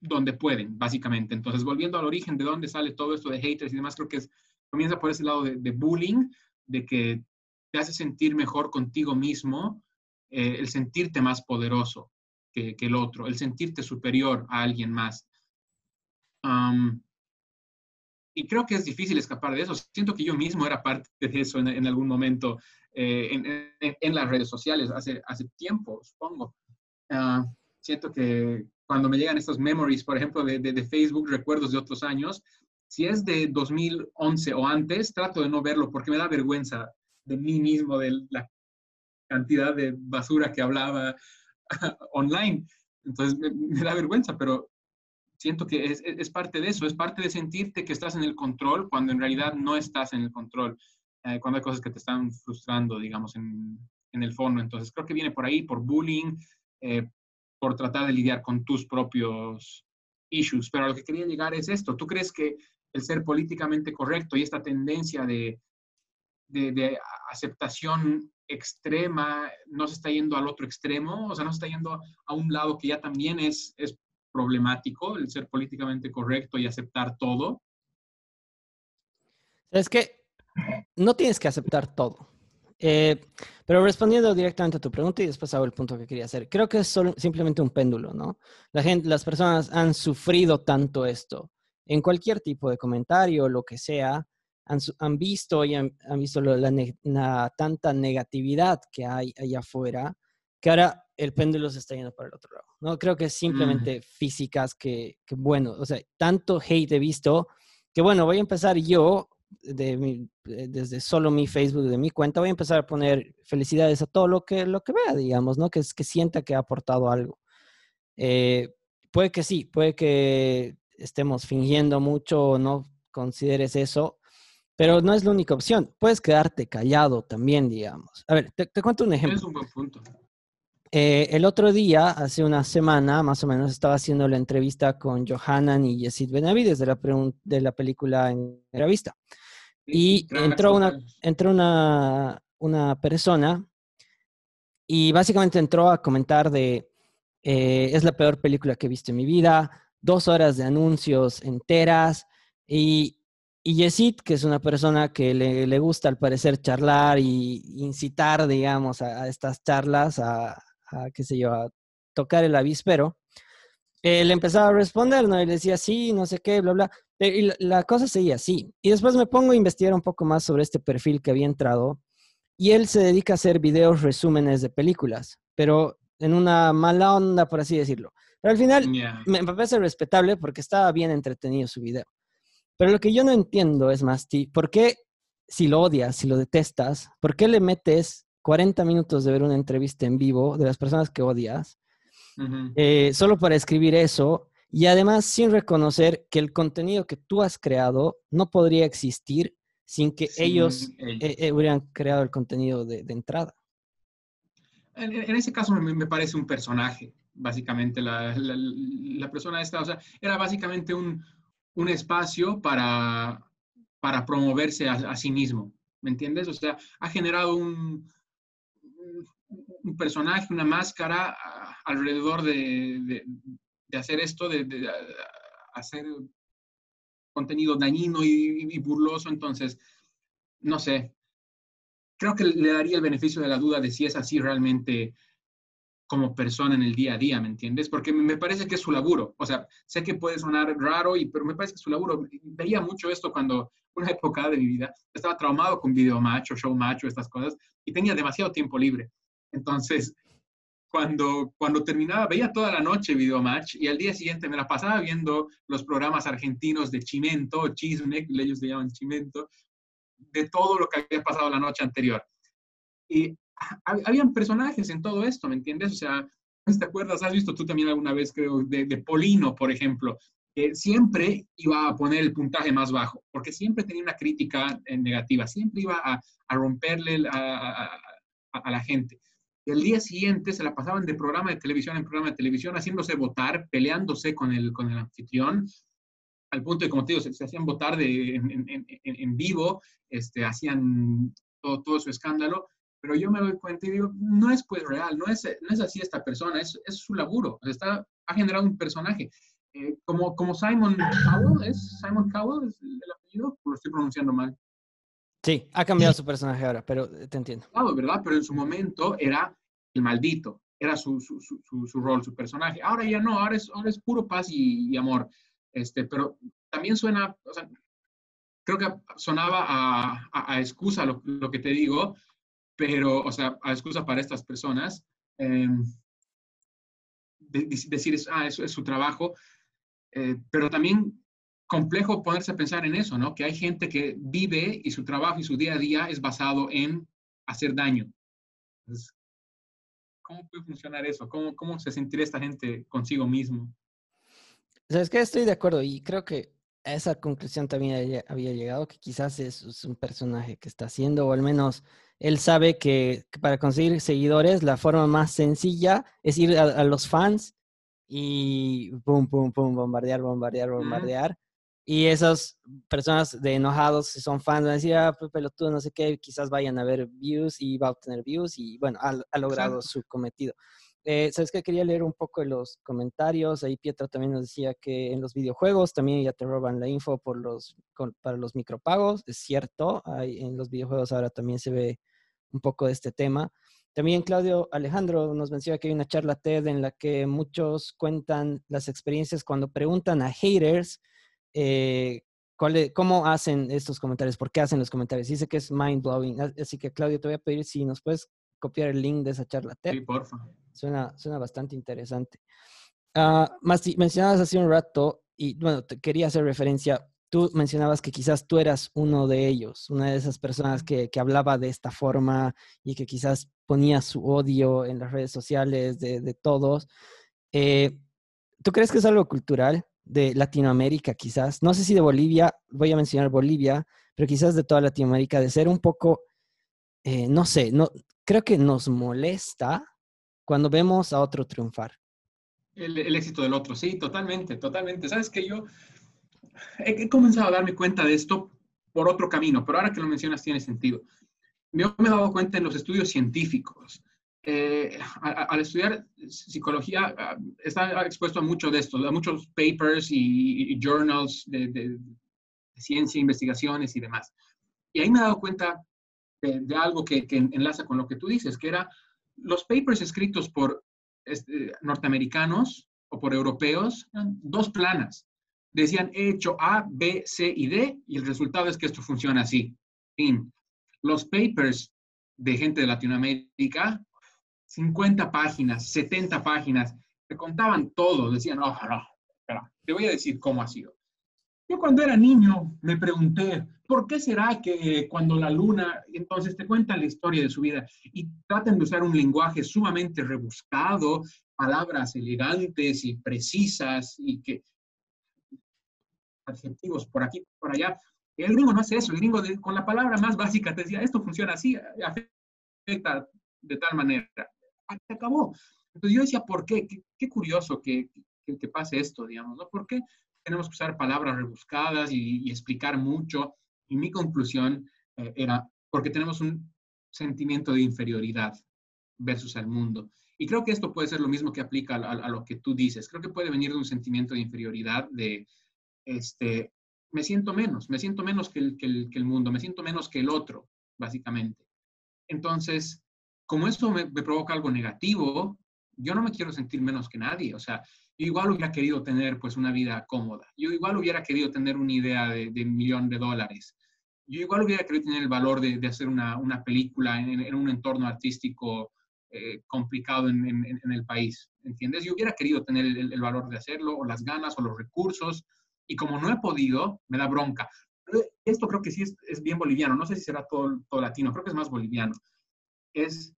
donde pueden, básicamente. Entonces, volviendo al origen de dónde sale todo esto de haters y demás, creo que es, comienza por ese lado de, bullying, de que te hace sentir mejor contigo mismo, eh, el sentirte más poderoso que, el otro, el sentirte superior a alguien más. Y creo que es difícil escapar de eso. Siento que yo mismo era parte de eso en, algún momento eh, en, las redes sociales, hace, hace tiempo, supongo. Ah, siento que, cuando me llegan estos memories, por ejemplo, de, de, Facebook, recuerdos de otros años, si es de 2011 o antes, trato de no verlo porque me da vergüenza de mí mismo, de la cantidad de basura que hablaba online. Entonces me, da vergüenza, pero siento que es, es, parte de eso, es parte de sentirte que estás en el control cuando en realidad no estás en el control, eh, cuando hay cosas que te están frustrando, digamos, en, en, el fondo. Entonces creo que viene por ahí, por bullying, eh, por tratar de lidiar con tus propios issues. Pero a lo que quería llegar es esto. ¿Tú crees que el ser políticamente correcto y esta tendencia de, de, aceptación extrema no se está yendo al otro extremo? O sea, no se está yendo a un lado que ya también es, es problemático, el ser políticamente correcto y aceptar todo. Es que no tienes que aceptar todo. Eh, pero respondiendo directamente a tu pregunta y después hago el punto que quería hacer, creo que es simplemente un péndulo, ¿no? La gente, las personas han sufrido tanto esto en cualquier tipo de comentario, lo que sea, han, han visto y han, visto la, tanta negatividad que hay allá afuera, que ahora el péndulo se está yendo para el otro lado, ¿no? Creo que es simplemente físicas que, que, bueno, o sea, tanto hate he visto que, bueno, voy a empezar yo de eh, desde solo mi Facebook, de mi cuenta, voy a empezar a poner felicidades a todo lo que, lo que vea, digamos, ¿no? Que, que sienta que ha aportado algo. Eh, puede que sí, puede que estemos fingiendo mucho o no consideres eso, pero no es la única opción. Puedes quedarte callado también, digamos. A ver, te, cuento un ejemplo. Es un buen punto. Eh, el otro día, hace una semana más o menos, estaba haciendo la entrevista con Johanan y Yesid Benavides de la, de la película en la vista. Y entró una, entró una, una persona y básicamente entró a comentar de, eh, es la peor película que he visto en mi vida, dos horas de anuncios enteras y, y Yesid, que es una persona que le, le, gusta al parecer charlar y incitar, digamos, a, estas charlas, a, a, qué sé yo, a tocar el avispero, eh, le empezaba a responder, ¿no? Y le decía, sí, no sé qué, bla, bla. Eh, y la, cosa seguía así. Y después me pongo a investigar un poco más sobre este perfil que había entrado. Y él se dedica a hacer videos resúmenes de películas, pero en una mala onda, por así decirlo. Pero al final me, parece respetable porque estaba bien entretenido su video. Pero lo que yo no entiendo es, Masti, ¿por qué si lo odias, si lo detestas, por qué le metes 40 minutos de ver una entrevista en vivo de las personas que odias, eh, solo para escribir eso y además sin reconocer que el contenido que tú has creado no podría existir sin que ellos, eh, eh, hubieran creado el contenido de, entrada. En, ese caso me, parece un personaje, básicamente. La, persona esta, o sea, era básicamente un, espacio para, para promoverse a, sí mismo, ¿me entiendes? O sea, ha generado un, un personaje, una máscara alrededor de, hacer esto, de, hacer contenido dañino y, burloso. Entonces, no sé, creo que le daría el beneficio de la duda de si es así realmente como persona en el día a día, ¿me entiendes? Porque me parece que es su laburo. O sea, sé que puede sonar raro, y, pero me parece que es su laburo. Veía mucho esto cuando, una época de mi vida, estaba traumado con video macho, show macho, estas cosas, y tenía demasiado tiempo libre. Entonces, cuando, cuando terminaba, veía toda la noche video match y al día siguiente me la pasaba viendo los programas argentinos de Chimento, Chisme, ellos le llaman Chimento, de todo lo que había pasado la noche anterior. Y habían personajes en todo esto, ¿me entiendes? O sea, ¿te acuerdas? Has visto tú también alguna vez, creo, de, de Polino, por ejemplo, que siempre iba a poner el puntaje más bajo, porque siempre tenía una crítica negativa, siempre iba a, a romperle a, a, la gente. Y el día siguiente se la pasaban de programa de televisión en programa de televisión, haciéndose votar, peleándose con el, con el anfitrión, al punto de, como te digo, se, hacían votar de, en, vivo, este, hacían todo, todo su escándalo pero yo me doy cuenta y digo, no es pues real, no es, no es así esta persona, es, es su laburo, está, ha generado un personaje. Eh, como, como Simon Cowell, ¿es Simon Cowell es el, apellido? ¿O lo estoy pronunciando mal? Sí, ha cambiado su personaje ahora, pero te entiendo. Claro, ¿verdad? Pero en su momento era el maldito, era su, su, su, su rol, su personaje. Ahora ya no, ahora es, ahora es puro paz y, y amor. Este, pero también suena, o sea, creo que sonaba a, a, a excusa lo, lo, que te digo, pero, o sea, a excusa para estas personas, eh, de, decir, ah, eso es su trabajo, eh, pero también complejo ponerse a pensar en eso, ¿no? Que hay gente que vive y su trabajo y su día a día es basado en hacer daño. Entonces, ¿Cómo puede funcionar eso? ¿Cómo, ¿Cómo se sentirá esta gente consigo mismo? ¿Sabes qué? Estoy de acuerdo y creo que a esa conclusión también había llegado, que quizás es, un personaje que está haciendo, o al menos él sabe que, para conseguir seguidores la forma más sencilla es ir a, los fans y pum, pum, pum, bombardear, bombardear, bombardear. Y esas personas de enojados, si son fans, van a decir, ah, pues, pelotudo, no sé qué, quizás vayan a ver views y va a obtener views y bueno, ha, logrado su cometido. Eh, ¿Sabes qué? Quería leer un poco de los comentarios. Ahí Pietro también nos decía que en los videojuegos también ya te roban la info por los, para los micropagos. Es cierto, hay, en los videojuegos ahora también se ve un poco de este tema. También Claudio Alejandro nos menciona que hay una charla TED en la que muchos cuentan las experiencias cuando preguntan a haters eh, cómo hacen estos comentarios, por qué hacen los comentarios. Dice que es mind blowing. Así que Claudio, te voy a pedir si nos puedes copiar el link de esa charla. Sí, porfa. Suena, suena bastante interesante. Uh, mencionabas hace un rato, y bueno, te quería hacer referencia, tú mencionabas que quizás tú eras uno de ellos, una de esas personas que, que hablaba de esta forma y que quizás ponía su odio en las redes sociales de, de todos. Eh, ¿Tú crees que es algo cultural de Latinoamérica quizás? No sé si de Bolivia, voy a mencionar Bolivia, pero quizás de toda Latinoamérica, de ser un poco, eh, no sé, no, creo que nos molesta cuando vemos a otro triunfar. El, el, éxito del otro, sí, totalmente, totalmente. Sabes que yo he, comenzado a darme cuenta de esto por otro camino, pero ahora que lo mencionas tiene sentido. Yo me he dado cuenta en los estudios científicos. Eh, al, estudiar psicología, uh, está expuesto a mucho de esto, a muchos papers y, journals de, ciencia, investigaciones y demás. Y ahí me he dado cuenta de, algo que, enlaza con lo que tú dices, que era los papers escritos por este, norteamericanos o por europeos, dos planas. Decían, he hecho A, B, C y D, y el resultado es que esto funciona así. Los papers de gente de Latinoamérica, 50 páginas, 70 páginas, te contaban todo, decían, no, no, espera, te voy a decir cómo ha sido. Yo cuando era niño me pregunté, ¿por qué será que cuando la luna, entonces te cuentan la historia de su vida y tratan de usar un lenguaje sumamente rebuscado, palabras elegantes y precisas y que adjetivos por aquí, por allá. El gringo no hace eso, el gringo con la palabra más básica te decía, esto funciona así, afecta de tal manera. Se acabó. Entonces yo decía, ¿por qué? Qué, qué curioso que, que, que, pase esto, digamos, ¿no? ¿Por qué? tenemos que usar palabras rebuscadas y, y explicar mucho. Y mi conclusión eh, era porque tenemos un sentimiento de inferioridad. versus al mundo. Y creo que esto puede ser lo mismo que aplica a, lo que tú dices. Creo que puede venir de un sentimiento de inferioridad, de, este, me siento menos, me siento menos que el, que el, que el mundo, me siento menos que el otro, básicamente. Entonces, como eso me, provoca algo negativo, yo no me quiero sentir menos que nadie. O sea, yo igual hubiera querido tener pues una vida cómoda. Yo igual hubiera querido tener una idea de, de millón de dólares. Yo igual hubiera querido tener el valor de, de hacer una, una película en, un entorno artístico eh, complicado en, en, el país, ¿entiendes? Yo hubiera querido tener el, valor de hacerlo, o las ganas, o los recursos, y como no he podido, me da bronca. Esto creo que sí es, es bien boliviano, no sé si será todo, todo latino, creo que es más boliviano. Es,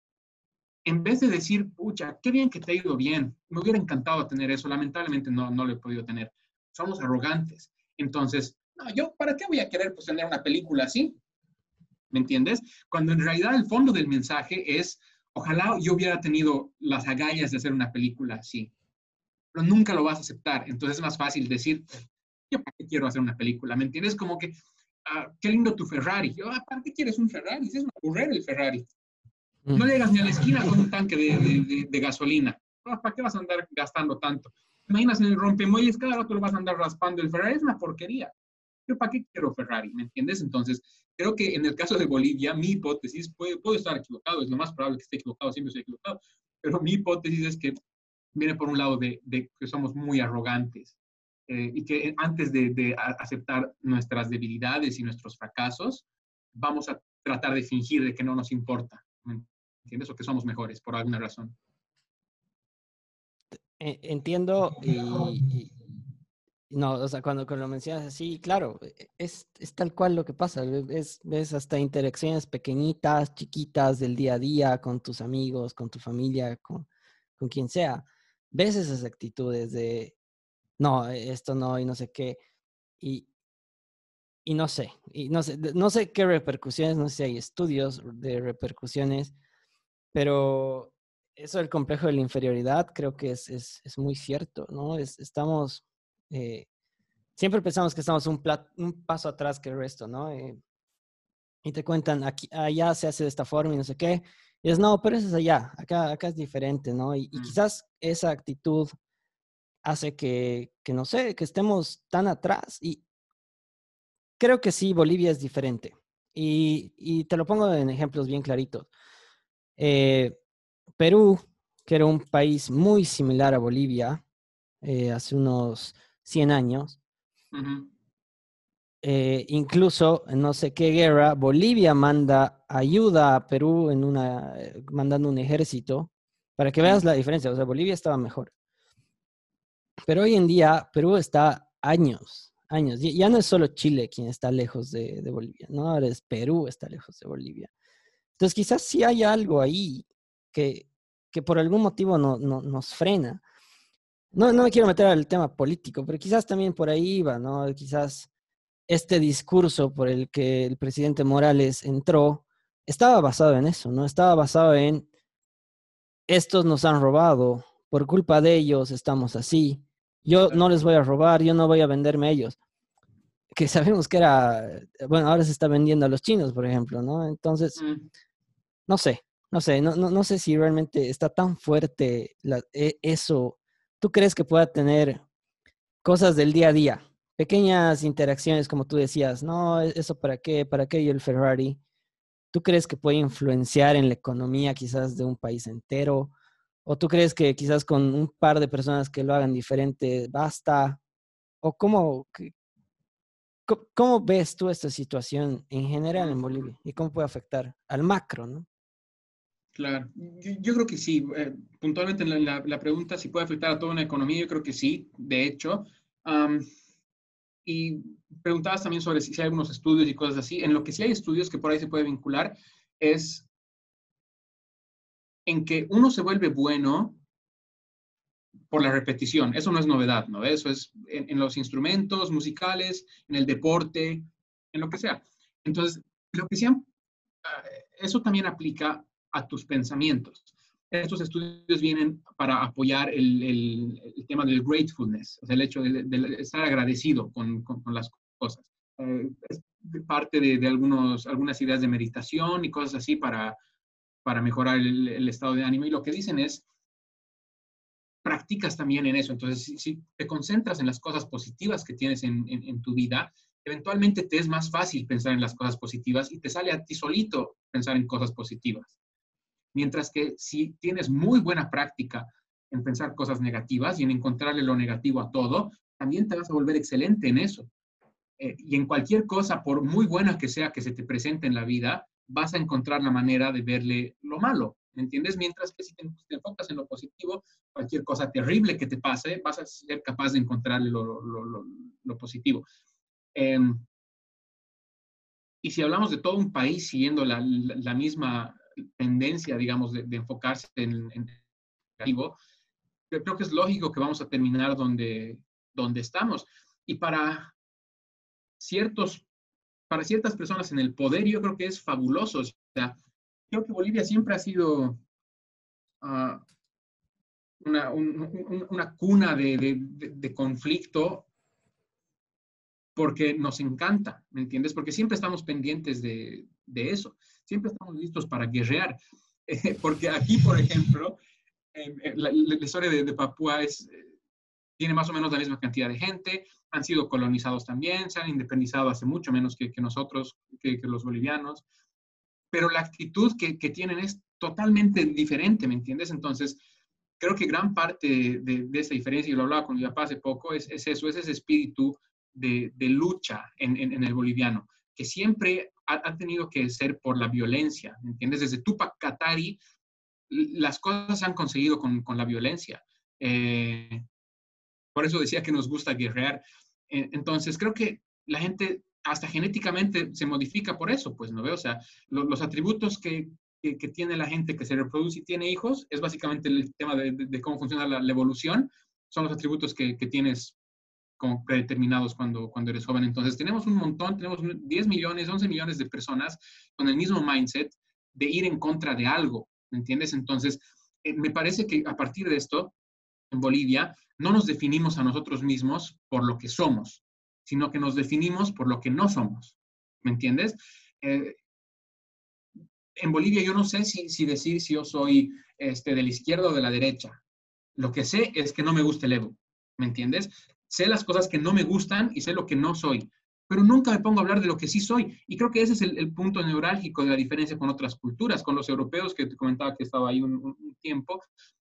en vez de decir, pucha, qué bien que te ha ido bien, me hubiera encantado tener eso, lamentablemente no, no lo he podido tener. Somos arrogantes. Entonces, no, yo, ¿para qué voy a querer pues, tener una película así? ¿Me entiendes? Cuando en realidad el fondo del mensaje es, Ojalá yo hubiera tenido las agallas de hacer una película así, pero nunca lo vas a aceptar. Entonces es más fácil decir, yo para qué quiero hacer una película, ¿me entiendes? Como que, ah, qué lindo tu Ferrari. Yo, ah, ¿para qué quieres un Ferrari? Es aburrir el Ferrari. No llegas ni a la esquina con un tanque de, de, gasolina. Ah, ¿Para qué vas a andar gastando tanto? Imaginas en el rompemuelles, cada rato lo vas a andar raspando. El Ferrari es una porquería. ¿Yo para qué quiero Ferrari? ¿Me entiendes? Entonces, Creo que en el caso de Bolivia, mi hipótesis, puede, puedo estar equivocado, es lo más probable que esté equivocado, siempre estoy equivocado, pero mi hipótesis es que viene por un lado de, que somos muy arrogantes eh, y que antes de, de, aceptar nuestras debilidades y nuestros fracasos, vamos a tratar de fingir de que no nos importa, ¿me entiendes? O que somos mejores por alguna razón. E, entiendo y, no, o sea, cuando, lo mencionas así, claro, e, es, es, tal cual lo que pasa. Ves, ves hasta interacciones pequeñitas, chiquitas del día a día con tus amigos, con tu familia, con, con quien sea. Ves esas actitudes de, no, e, esto no, y no sé qué. Y, y no sé, y no sé, no sé qué repercusiones, no sé si hay estudios de repercusiones, pero eso del complejo de la inferioridad creo que es, es, es muy cierto, ¿no? Es, estamos eh, siempre pensamos que estamos un, un, paso atrás que el resto, ¿no? Eh, y te cuentan, aquí, allá se hace de esta forma y no sé qué. Y es, no, pero eso es allá, acá, acá es diferente, ¿no? Y, mm. quizás esa actitud hace que, que, no sé, que estemos tan atrás. Y creo que sí, Bolivia es diferente. Y, y te lo pongo en ejemplos bien claritos. Eh, Perú, que era un país muy similar a Bolivia, hace unos 100 años. Eh, incluso, no sé qué guerra, Bolivia manda ayuda a Perú en una, eh, mandando un ejército, para que veas la diferencia. O sea, Bolivia estaba mejor. Pero hoy en día, Perú está años, años. Ya no es solo Chile quien está lejos de, Bolivia, ¿no? Ahora es Perú está lejos de Bolivia. Entonces, quizás sí hay algo ahí que, que por algún motivo no, nos frena no, no me quiero meter al tema político, pero quizás también por ahí iba, ¿no? Quizás este discurso por el que el presidente Morales entró estaba basado en eso, ¿no? Estaba basado en estos nos han robado, por culpa de ellos estamos así, yo no les voy a robar, yo no voy a venderme a ellos. Que sabemos que era, bueno, ahora se está vendiendo a los chinos, por ejemplo, ¿no? Entonces. No sé, no sé, no, no, no sé si realmente está tan fuerte e, eso tú crees que pueda tener cosas del día a día, pequeñas interacciones, como tú decías, no, e-, eso para qué, para qué yo el Ferrari. ¿Tú crees que puede influenciar en la economía quizás de un país entero? ¿O tú crees que quizás con un par de personas que lo hagan diferente basta? ¿O cómo, cómo ves tú esta situación en general en Bolivia y cómo puede afectar al macro, ¿no? Claro, yo, creo que sí. Eh, puntualmente la, la, pregunta si puede afectar a toda una economía, yo creo que sí, de hecho. y preguntabas también sobre si, hay algunos estudios y cosas así. En lo que sí hay estudios que por ahí se puede vincular es en que uno se vuelve bueno por la repetición. Eso no es novedad, ¿no? Eso es en, en los instrumentos musicales, en el deporte, en lo que sea. Entonces, lo que sí, ah, eso también aplica a tus pensamientos. Estos estudios vienen para apoyar el, el, tema del gratefulness, o sea, el hecho de, estar agradecido con, con, las cosas. Eh, es parte de, de, algunos, algunas ideas de meditación y cosas así para, para mejorar el, estado de ánimo y lo que dicen es, practicas también en eso. Entonces, si, te concentras en las cosas positivas que tienes en, en, tu vida, eventualmente te es más fácil pensar en las cosas positivas y te sale a ti solito pensar en cosas positivas. Mientras que si tienes muy buena práctica en pensar cosas negativas y en encontrarle lo negativo a todo, también te vas a volver excelente en eso. Eh, y en cualquier cosa, por muy buena que sea que se te presente en la vida, vas a encontrar la manera de verle lo malo, ¿me entiendes? Mientras que si te, enfocas en lo positivo, cualquier cosa terrible que te pase, vas a ser capaz de encontrarle lo, lo, positivo. Em, y si hablamos de todo un país siguiendo la, la, misma tendencia, digamos, de, enfocarse en, en negativo, creo que es lógico que vamos a terminar donde, donde estamos. Y para ciertos, para ciertas personas en el poder, yo creo que es fabuloso. O creo que Bolivia siempre ha sido ah, una, una, cuna de, conflicto porque nos encanta, ¿me entiendes? Porque siempre estamos pendientes de eso, siempre estamos listos para guerrear. porque aquí, por ejemplo, la, historia de, Papúa es, tiene más o menos la misma cantidad de gente, han sido colonizados también, se han independizado hace mucho menos que, nosotros, que, los bolivianos, pero la actitud que, tienen es totalmente diferente, ¿me entiendes? Entonces, creo que gran parte de, de esa diferencia, y lo hablaba con mi papá hace poco, es, eso, es ese espíritu de, lucha en, el boliviano, que siempre ha, tenido que ser por la violencia, ¿me entiendes? Desde Tupac Katari, las cosas se han conseguido con, la violencia. Eh, por eso decía que nos gusta guerrear. Entonces, creo que la gente hasta genéticamente se modifica por eso, pues, ¿no veo? O sea, los atributos que, tiene la gente que se reproduce y tiene hijos es básicamente el tema de, cómo funciona la, evolución, son los atributos que, tienes como predeterminados cuando, cuando eres joven. Entonces, tenemos un montón, tenemos 10 millones, 11 millones de personas con el mismo mindset de ir en contra de algo, ¿me entiendes? Entonces, eh, me parece que a partir de esto, en Bolivia, no nos definimos a nosotros mismos por lo que somos, sino que nos definimos por lo que no somos. ¿Me entiendes? Eh, en Bolivia yo no sé si, decir si yo soy este, de la izquierda o de la derecha. Lo que sé es que no me gusta el Evo. ¿Me entiendes? Sé las cosas que no me gustan y sé lo que no soy, pero nunca me pongo a hablar de lo que sí soy. Y creo que ese es el, punto neurálgico de la diferencia con otras culturas, con los europeos, que te comentaba que estaba ahí un tiempo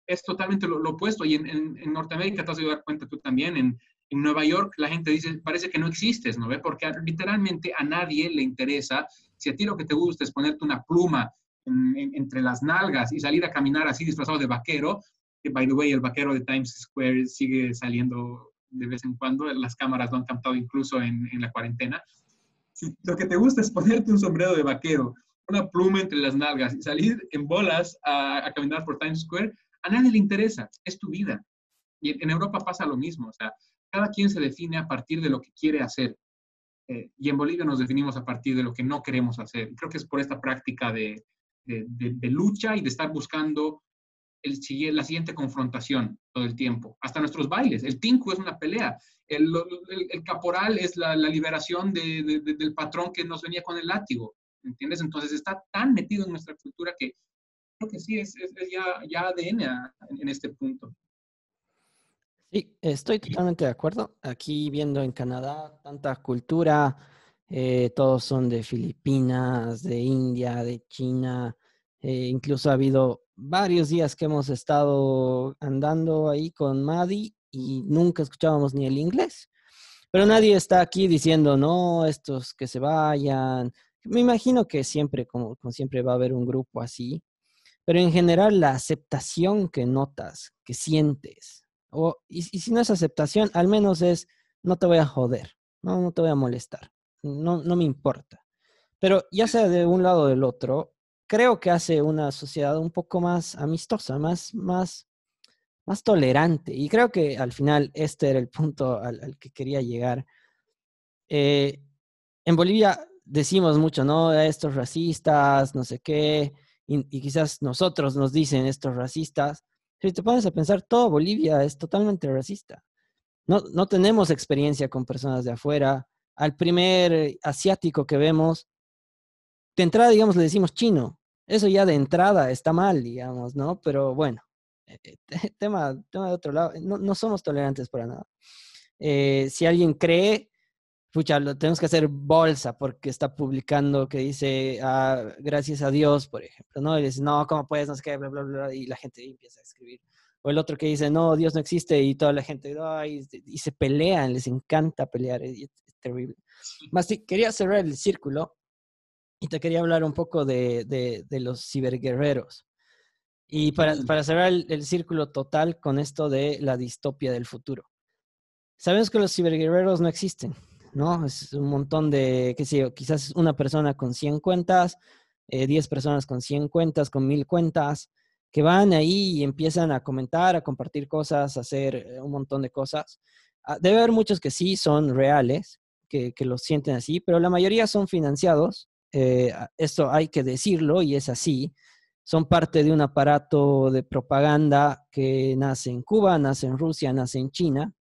es totalmente lo, opuesto. Y en, Norteamérica te has de dar cuenta tú también, en, Nueva York la gente dice, parece que no existes, ¿no ve? Porque literalmente a nadie le interesa, si a ti lo que te gusta es ponerte una pluma entre las nalgas y salir a caminar así disfrazado de vaquero, que by the way el vaquero de Times Square sigue saliendo de vez en cuando, las cámaras lo han captado incluso en, la cuarentena. Si lo que te gusta es ponerte un sombrero de vaquero, una pluma entre las nalgas y salir en bolas a, a caminar por Times Square, a nadie le interesa, es tu vida. Y en Europa pasa lo mismo, o sea, cada quien se define a partir de lo que quiere hacer. Eh, y en Bolivia nos definimos a partir de lo que no queremos hacer. Creo que es por esta práctica de, lucha y de estar buscando el, la siguiente confrontación todo el tiempo. Hasta nuestros bailes. El tinku es una pelea. El, caporal es la, liberación del patrón que nos venía con el látigo. ¿Entiendes? Entonces está tan metido en nuestra cultura que creo que sí, es, ya, ADN en este punto. Sí, estoy totalmente de acuerdo. Aquí viendo en Canadá tanta cultura, eh, todos son de Filipinas, de India, de China. Eh, incluso ha habido varios días que hemos estado andando ahí con Maddie y nunca escuchábamos ni el inglés. Pero nadie está aquí diciendo, no, estos que se vayan. Me imagino que siempre, como siempre, va a haber un grupo así pero en general la aceptación que notas, que sientes, o, y, si no es aceptación, al menos es, no te voy a joder, no, no te voy a molestar, no, no me importa. Pero ya sea de un lado o del otro, creo que hace una sociedad un poco más amistosa, más, más, más tolerante. Y creo que al final este era el punto al, que quería llegar. Eh, en Bolivia decimos mucho, ¿no? Estos racistas, no sé qué, y, quizás nosotros nos dicen estos racistas, si te pones a pensar, todo Bolivia es totalmente racista. No, no tenemos experiencia con personas de afuera. Al primer asiático que vemos, de entrada, digamos, le decimos chino. Eso ya de entrada está mal, digamos, ¿no? Pero bueno, eh, eh, tema, tema de otro lado, no, no somos tolerantes para nada. Eh, si alguien cree, pucha, lo tenemos que hacer bolsa porque está publicando que dice, ah, gracias a Dios, por ejemplo, ¿no? Y dice, no, ¿cómo puedes? No sé qué, bla, bla, bla, y la gente empieza a escribir. O el otro que dice, no, Dios no existe, y toda la gente, Ay", y se pelean, les encanta pelear, es, terrible. Más quería cerrar el círculo y te quería hablar un poco de, de, los ciberguerreros. Y para, para cerrar el, círculo total con esto de la distopia del futuro. Sabemos que los ciberguerreros no existen, ¿no? Es un montón de, qué sé yo, quizás una persona con 100 cuentas, 10 eh, personas con 100 cuentas, con 1000 cuentas, que van ahí y empiezan a comentar, a compartir cosas, a hacer eh, un montón de cosas. Ah, debe haber muchos que sí son reales, que, que los sienten así, pero la mayoría son financiados eh, esto hay que decirlo y es así, son parte de un aparato de propaganda que nace en Cuba, nace en Rusia, nace en China,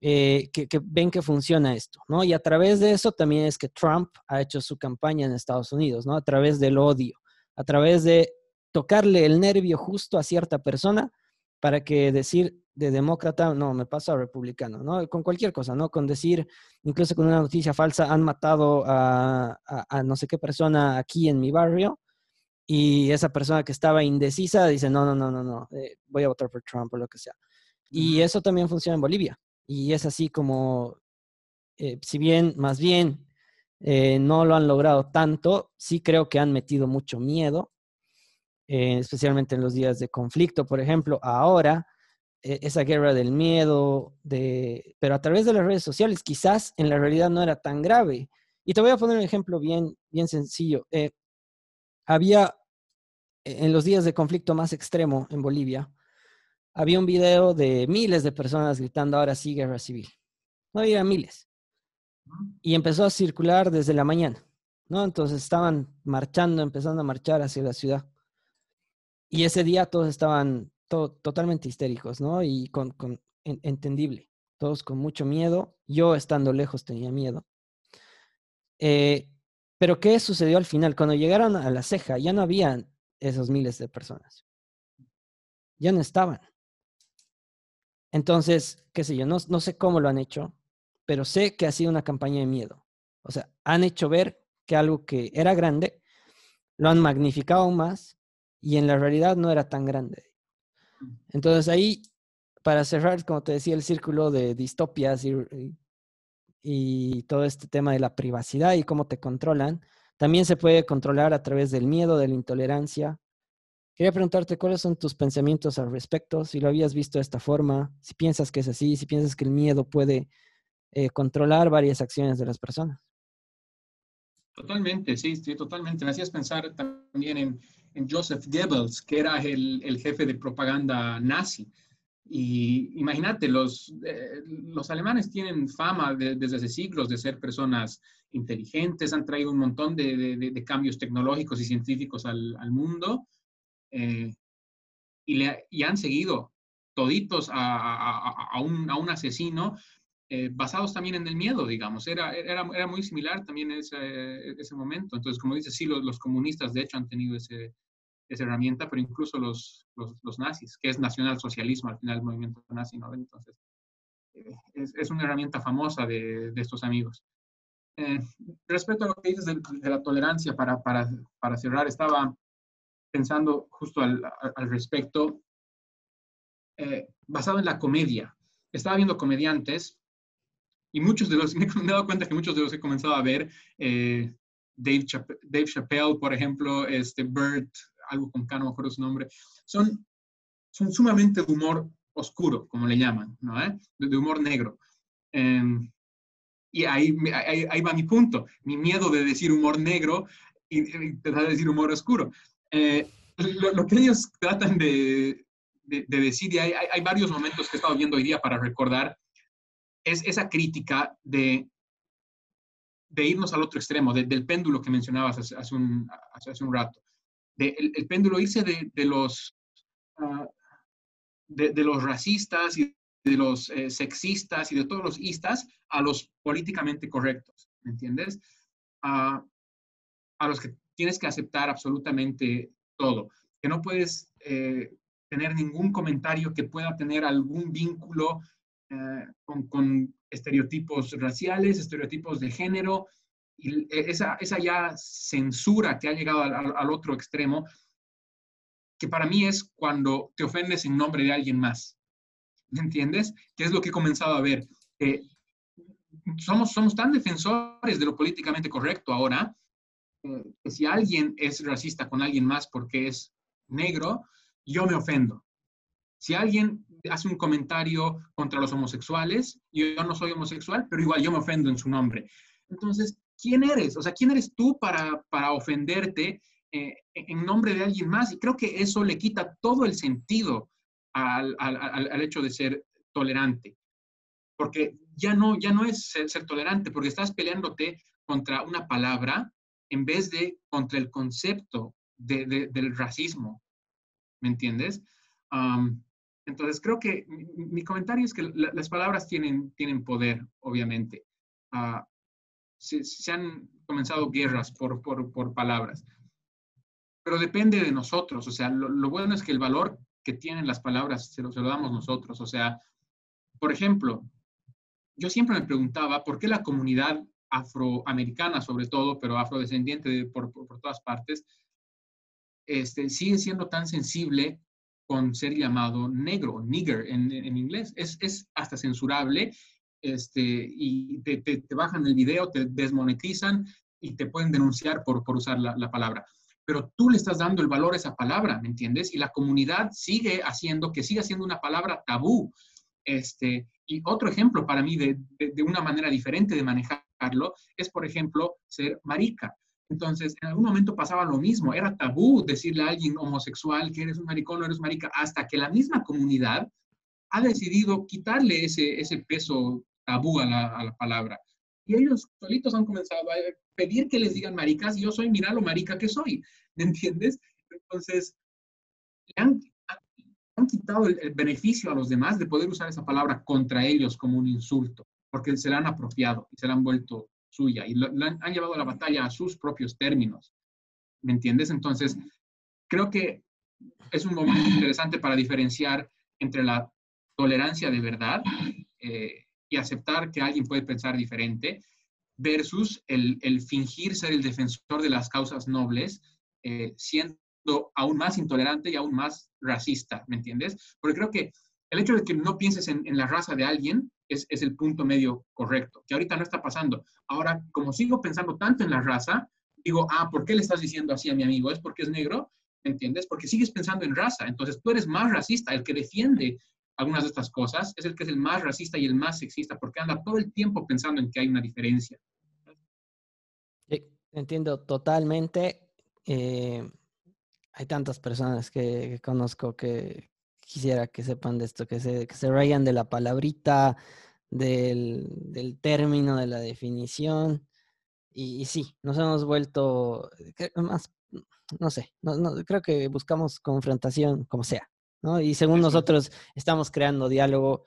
eh, que, ven que funciona esto, ¿no? Y a través de eso también es que Trump ha hecho su campaña en Estados Unidos, ¿no? A través del odio, a través de tocarle el nervio justo a cierta persona para que decir de demócrata, no, me paso a republicano, ¿no? Con cualquier cosa, ¿no? Con decir, incluso con una noticia falsa, han matado a, no sé qué persona aquí en mi barrio y esa persona que estaba indecisa dice, no, no, no, no, no, eh, voy a votar por Trump o lo que sea. Y eso también funciona en Bolivia. Y es así como, eh, si bien, más bien, eh, no lo han logrado tanto, sí creo que han metido mucho miedo, especialmente en los días de conflicto, por ejemplo, ahora esa guerra del miedo, de, pero a través de las redes sociales quizás en la realidad no era tan grave. Y te voy a poner un ejemplo bien, bien sencillo. Eh, había e-, en los días de conflicto más extremo en Bolivia, había un video de miles de personas gritando ahora sí guerra civil. No había miles. Y empezó a circular desde la mañana, ¿no? Entonces estaban marchando, empezando a marchar hacia la ciudad. Y ese día todos estaban totalmente histéricos, ¿no? Y con, entendible, todos con mucho miedo. Yo estando lejos tenía miedo. Eh, pero ¿qué sucedió al final? Cuando llegaron a la ceja, ya no habían esos miles de personas. Ya no estaban. Entonces, qué sé yo, no, no sé cómo lo han hecho, pero sé que ha sido una campaña de miedo. O sea, han hecho ver que algo que era grande, lo han magnificado más y en la realidad no era tan grande. Entonces ahí, para cerrar, como te decía, el círculo de distopias y, todo este tema de la privacidad y cómo te controlan, también se puede controlar a través del miedo, de la intolerancia. Quería preguntarte cuáles son tus pensamientos al respecto, si lo habías visto de esta forma, si piensas que es así, si piensas que el miedo puede eh, controlar varias acciones de las personas. Totalmente, sí, sí, totalmente. Me hacías pensar también en, en Joseph Goebbels, que era el, el, jefe de propaganda nazi. Y imagínate, los, eh, los alemanes tienen fama desde hace siglos de ser personas inteligentes, han traído un montón de, de, cambios tecnológicos y científicos al, al mundo eh, y, le, y, han seguido toditos a, a, a, un, a un asesino eh, basados también en el miedo, digamos. Era, era, era muy similar también ese, ese momento. Entonces, como dices, sí, los, los, comunistas de hecho han tenido ese, esa herramienta, pero incluso los, los, los, nazis, que es nacionalsocialismo al final el movimiento nazi, ¿no? Entonces, eh, es, es, una herramienta famosa de, de estos amigos. Eh, respecto a lo que dices de, de la tolerancia, para, para, para, cerrar, estaba pensando justo al, al respecto, basado en la comedia. Estaba viendo comediantes y muchos de los, me he dado cuenta que muchos de los he comenzado a ver, eh, Dave, Dave, Chappelle, por ejemplo, este Bert, algo con K, no me acuerdo su nombre, son, son sumamente de humor oscuro, como le llaman, ¿no? ¿Eh? De, humor negro. Em, y ahí, ahí, ahí, va mi punto, mi miedo de decir humor negro y, tratar de decir humor oscuro. Eh, lo, lo, que ellos tratan de, de, de decir, y hay, hay, varios momentos que he estado viendo hoy día para recordar, es esa crítica de, de irnos al otro extremo, del péndulo que mencionabas hace, un, hace un, rato. De, el, péndulo irse de, de los, uh, de, los racistas y de los eh, sexistas y de todos los istas a los políticamente correctos, ¿me entiendes? Uh, a los que tienes que aceptar absolutamente todo, que no puedes eh, tener ningún comentario que pueda tener algún vínculo eh, con, estereotipos raciales, estereotipos de género, y esa, esa ya censura que ha llegado al, otro extremo, que para mí es cuando te ofendes en nombre de alguien más. ¿Me entiendes? Que es lo que he comenzado a ver. somos, somos tan defensores de lo políticamente correcto ahora, eh, que si alguien es racista con alguien más porque es negro, yo me ofendo. Si alguien hace un comentario contra los homosexuales, yo no soy homosexual, pero igual yo me ofendo en su nombre. Entonces, ¿quién eres? O sea, ¿quién eres tú para, para ofenderte eh, en nombre de alguien más? Y creo que eso le quita todo el sentido al, al, al hecho de ser tolerante. Porque ya no, ya no es ser, ser tolerante, porque estás peleándote contra una palabra en vez de contra el concepto de, del racismo. ¿Me entiendes? Entonces, creo que mi, comentario es que las palabras tienen, tienen poder, obviamente. Uh, se, han comenzado guerras por, por, por, palabras, pero depende de nosotros. O sea, lo, bueno es que el valor que tienen las palabras se lo, se lo damos nosotros. O sea, por ejemplo, yo siempre me preguntaba por qué la comunidad afroamericana sobre todo, pero afrodescendiente por, por, todas partes, este, sigue siendo tan sensible con ser llamado negro, nigger en, en inglés. Es, es, hasta censurable este, y te, te, bajan el video, te desmonetizan y te pueden denunciar por, por usar la, la, palabra. Pero tú le estás dando el valor a esa palabra, ¿me entiendes? Y la comunidad sigue haciendo que siga siendo una palabra tabú. Este, y otro ejemplo para mí de, de, una manera diferente de manejar es, por ejemplo, ser marica. Entonces, en algún momento pasaba lo mismo, era tabú decirle a alguien homosexual que eres un maricón o eres marica, hasta que la misma comunidad ha decidido quitarle ese, ese peso tabú a la, palabra. Y ellos solitos han comenzado a pedir que les digan maricas, yo soy, mira lo marica que soy, ¿me entiendes? Entonces, han, han quitado el, beneficio a los demás de poder usar esa palabra contra ellos como un insulto porque se la han apropiado y se la han vuelto suya y han, llevado la batalla a sus propios términos. ¿Me entiendes? Entonces, creo que es un momento interesante para diferenciar entre la tolerancia de verdad eh, y aceptar que alguien puede pensar diferente versus el, fingir ser el defensor de las causas nobles, eh, siendo aún más intolerante y aún más racista, ¿me entiendes? Porque creo que el hecho de que no pienses en, en la raza de alguien es, es, el punto medio correcto, que ahorita no está pasando. Ahora, como sigo pensando tanto en la raza, digo, ah, ¿por qué le estás diciendo así a mi amigo? ¿Es porque es negro? ¿Me entiendes? Porque sigues pensando en raza. Entonces tú eres más racista. El que defiende algunas de estas cosas es el que es el más racista y el más sexista, porque anda todo el tiempo pensando en que hay una diferencia. Entiendo totalmente. Eh, hay tantas personas que, conozco que, quisiera que sepan de esto, que se, que se rayan de la palabrita, del, del término, de la definición. Y, y, sí, nos hemos vuelto más, no sé, no, no, creo que buscamos confrontación como sea, ¿no? Y según nosotros estamos creando diálogo,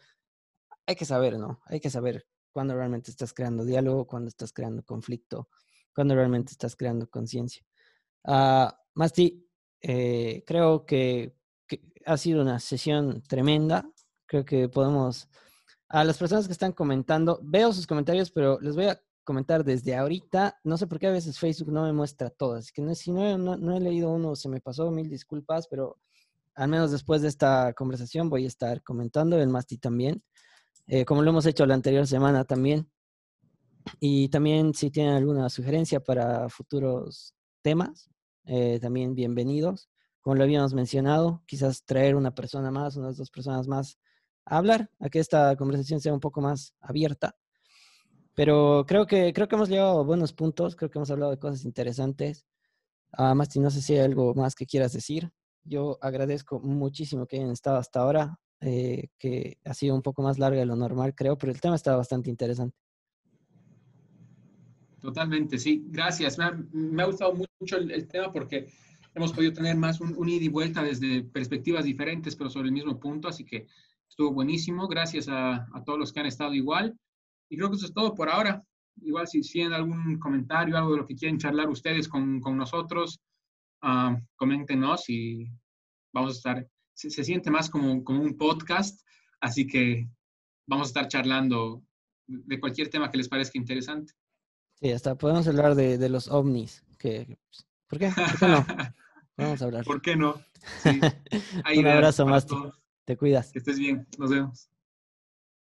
hay que saber, ¿no? Hay que saber cuándo realmente estás creando diálogo, cuándo estás creando conflicto, cuándo realmente estás creando conciencia. Uh, Masti, eh, creo que ha sido una sesión tremenda. Creo que podemos... A las personas que están comentando, veo sus comentarios, pero les voy a comentar desde ahorita. No sé por qué a veces Facebook no me muestra todas. que si no, no, no he leído uno, se me pasó, mil disculpas, pero al menos después de esta conversación voy a estar comentando, el Masti también, eh, como lo hemos hecho la anterior semana también. Y también si tienen alguna sugerencia para futuros temas, eh, también bienvenidos como lo habíamos mencionado, quizás traer una persona más, unas dos personas más a hablar, a que esta conversación sea un poco más abierta. Pero creo que, creo que hemos llegado a buenos puntos, creo que hemos hablado de cosas interesantes. Uh, Masti, no sé si hay algo más que quieras decir. Yo agradezco muchísimo que hayan estado hasta ahora, eh, que ha sido un poco más larga de lo normal, creo, pero el tema está bastante interesante. Totalmente, sí. Gracias. Me ha, gustado mucho el tema porque hemos podido tener más un, un, ida y vuelta desde perspectivas diferentes, pero sobre el mismo punto, así que estuvo buenísimo. Gracias a, a todos los que han estado igual. Y creo que eso es todo por ahora. igual si tienen algún comentario, algo de lo que quieren charlar ustedes con, con nosotros, uh, coméntenos y vamos a estar, se, se, siente más como, como un podcast, así que vamos a estar charlando de cualquier tema que les parezca interesante. Sí, hasta podemos hablar de, de los ovnis. Que, ¿Por qué? ¿Por qué no? Vamos a hablar. ¿Por qué no? Sí. Un abrazo, más. Te cuidas. Que estés bien. Nos vemos.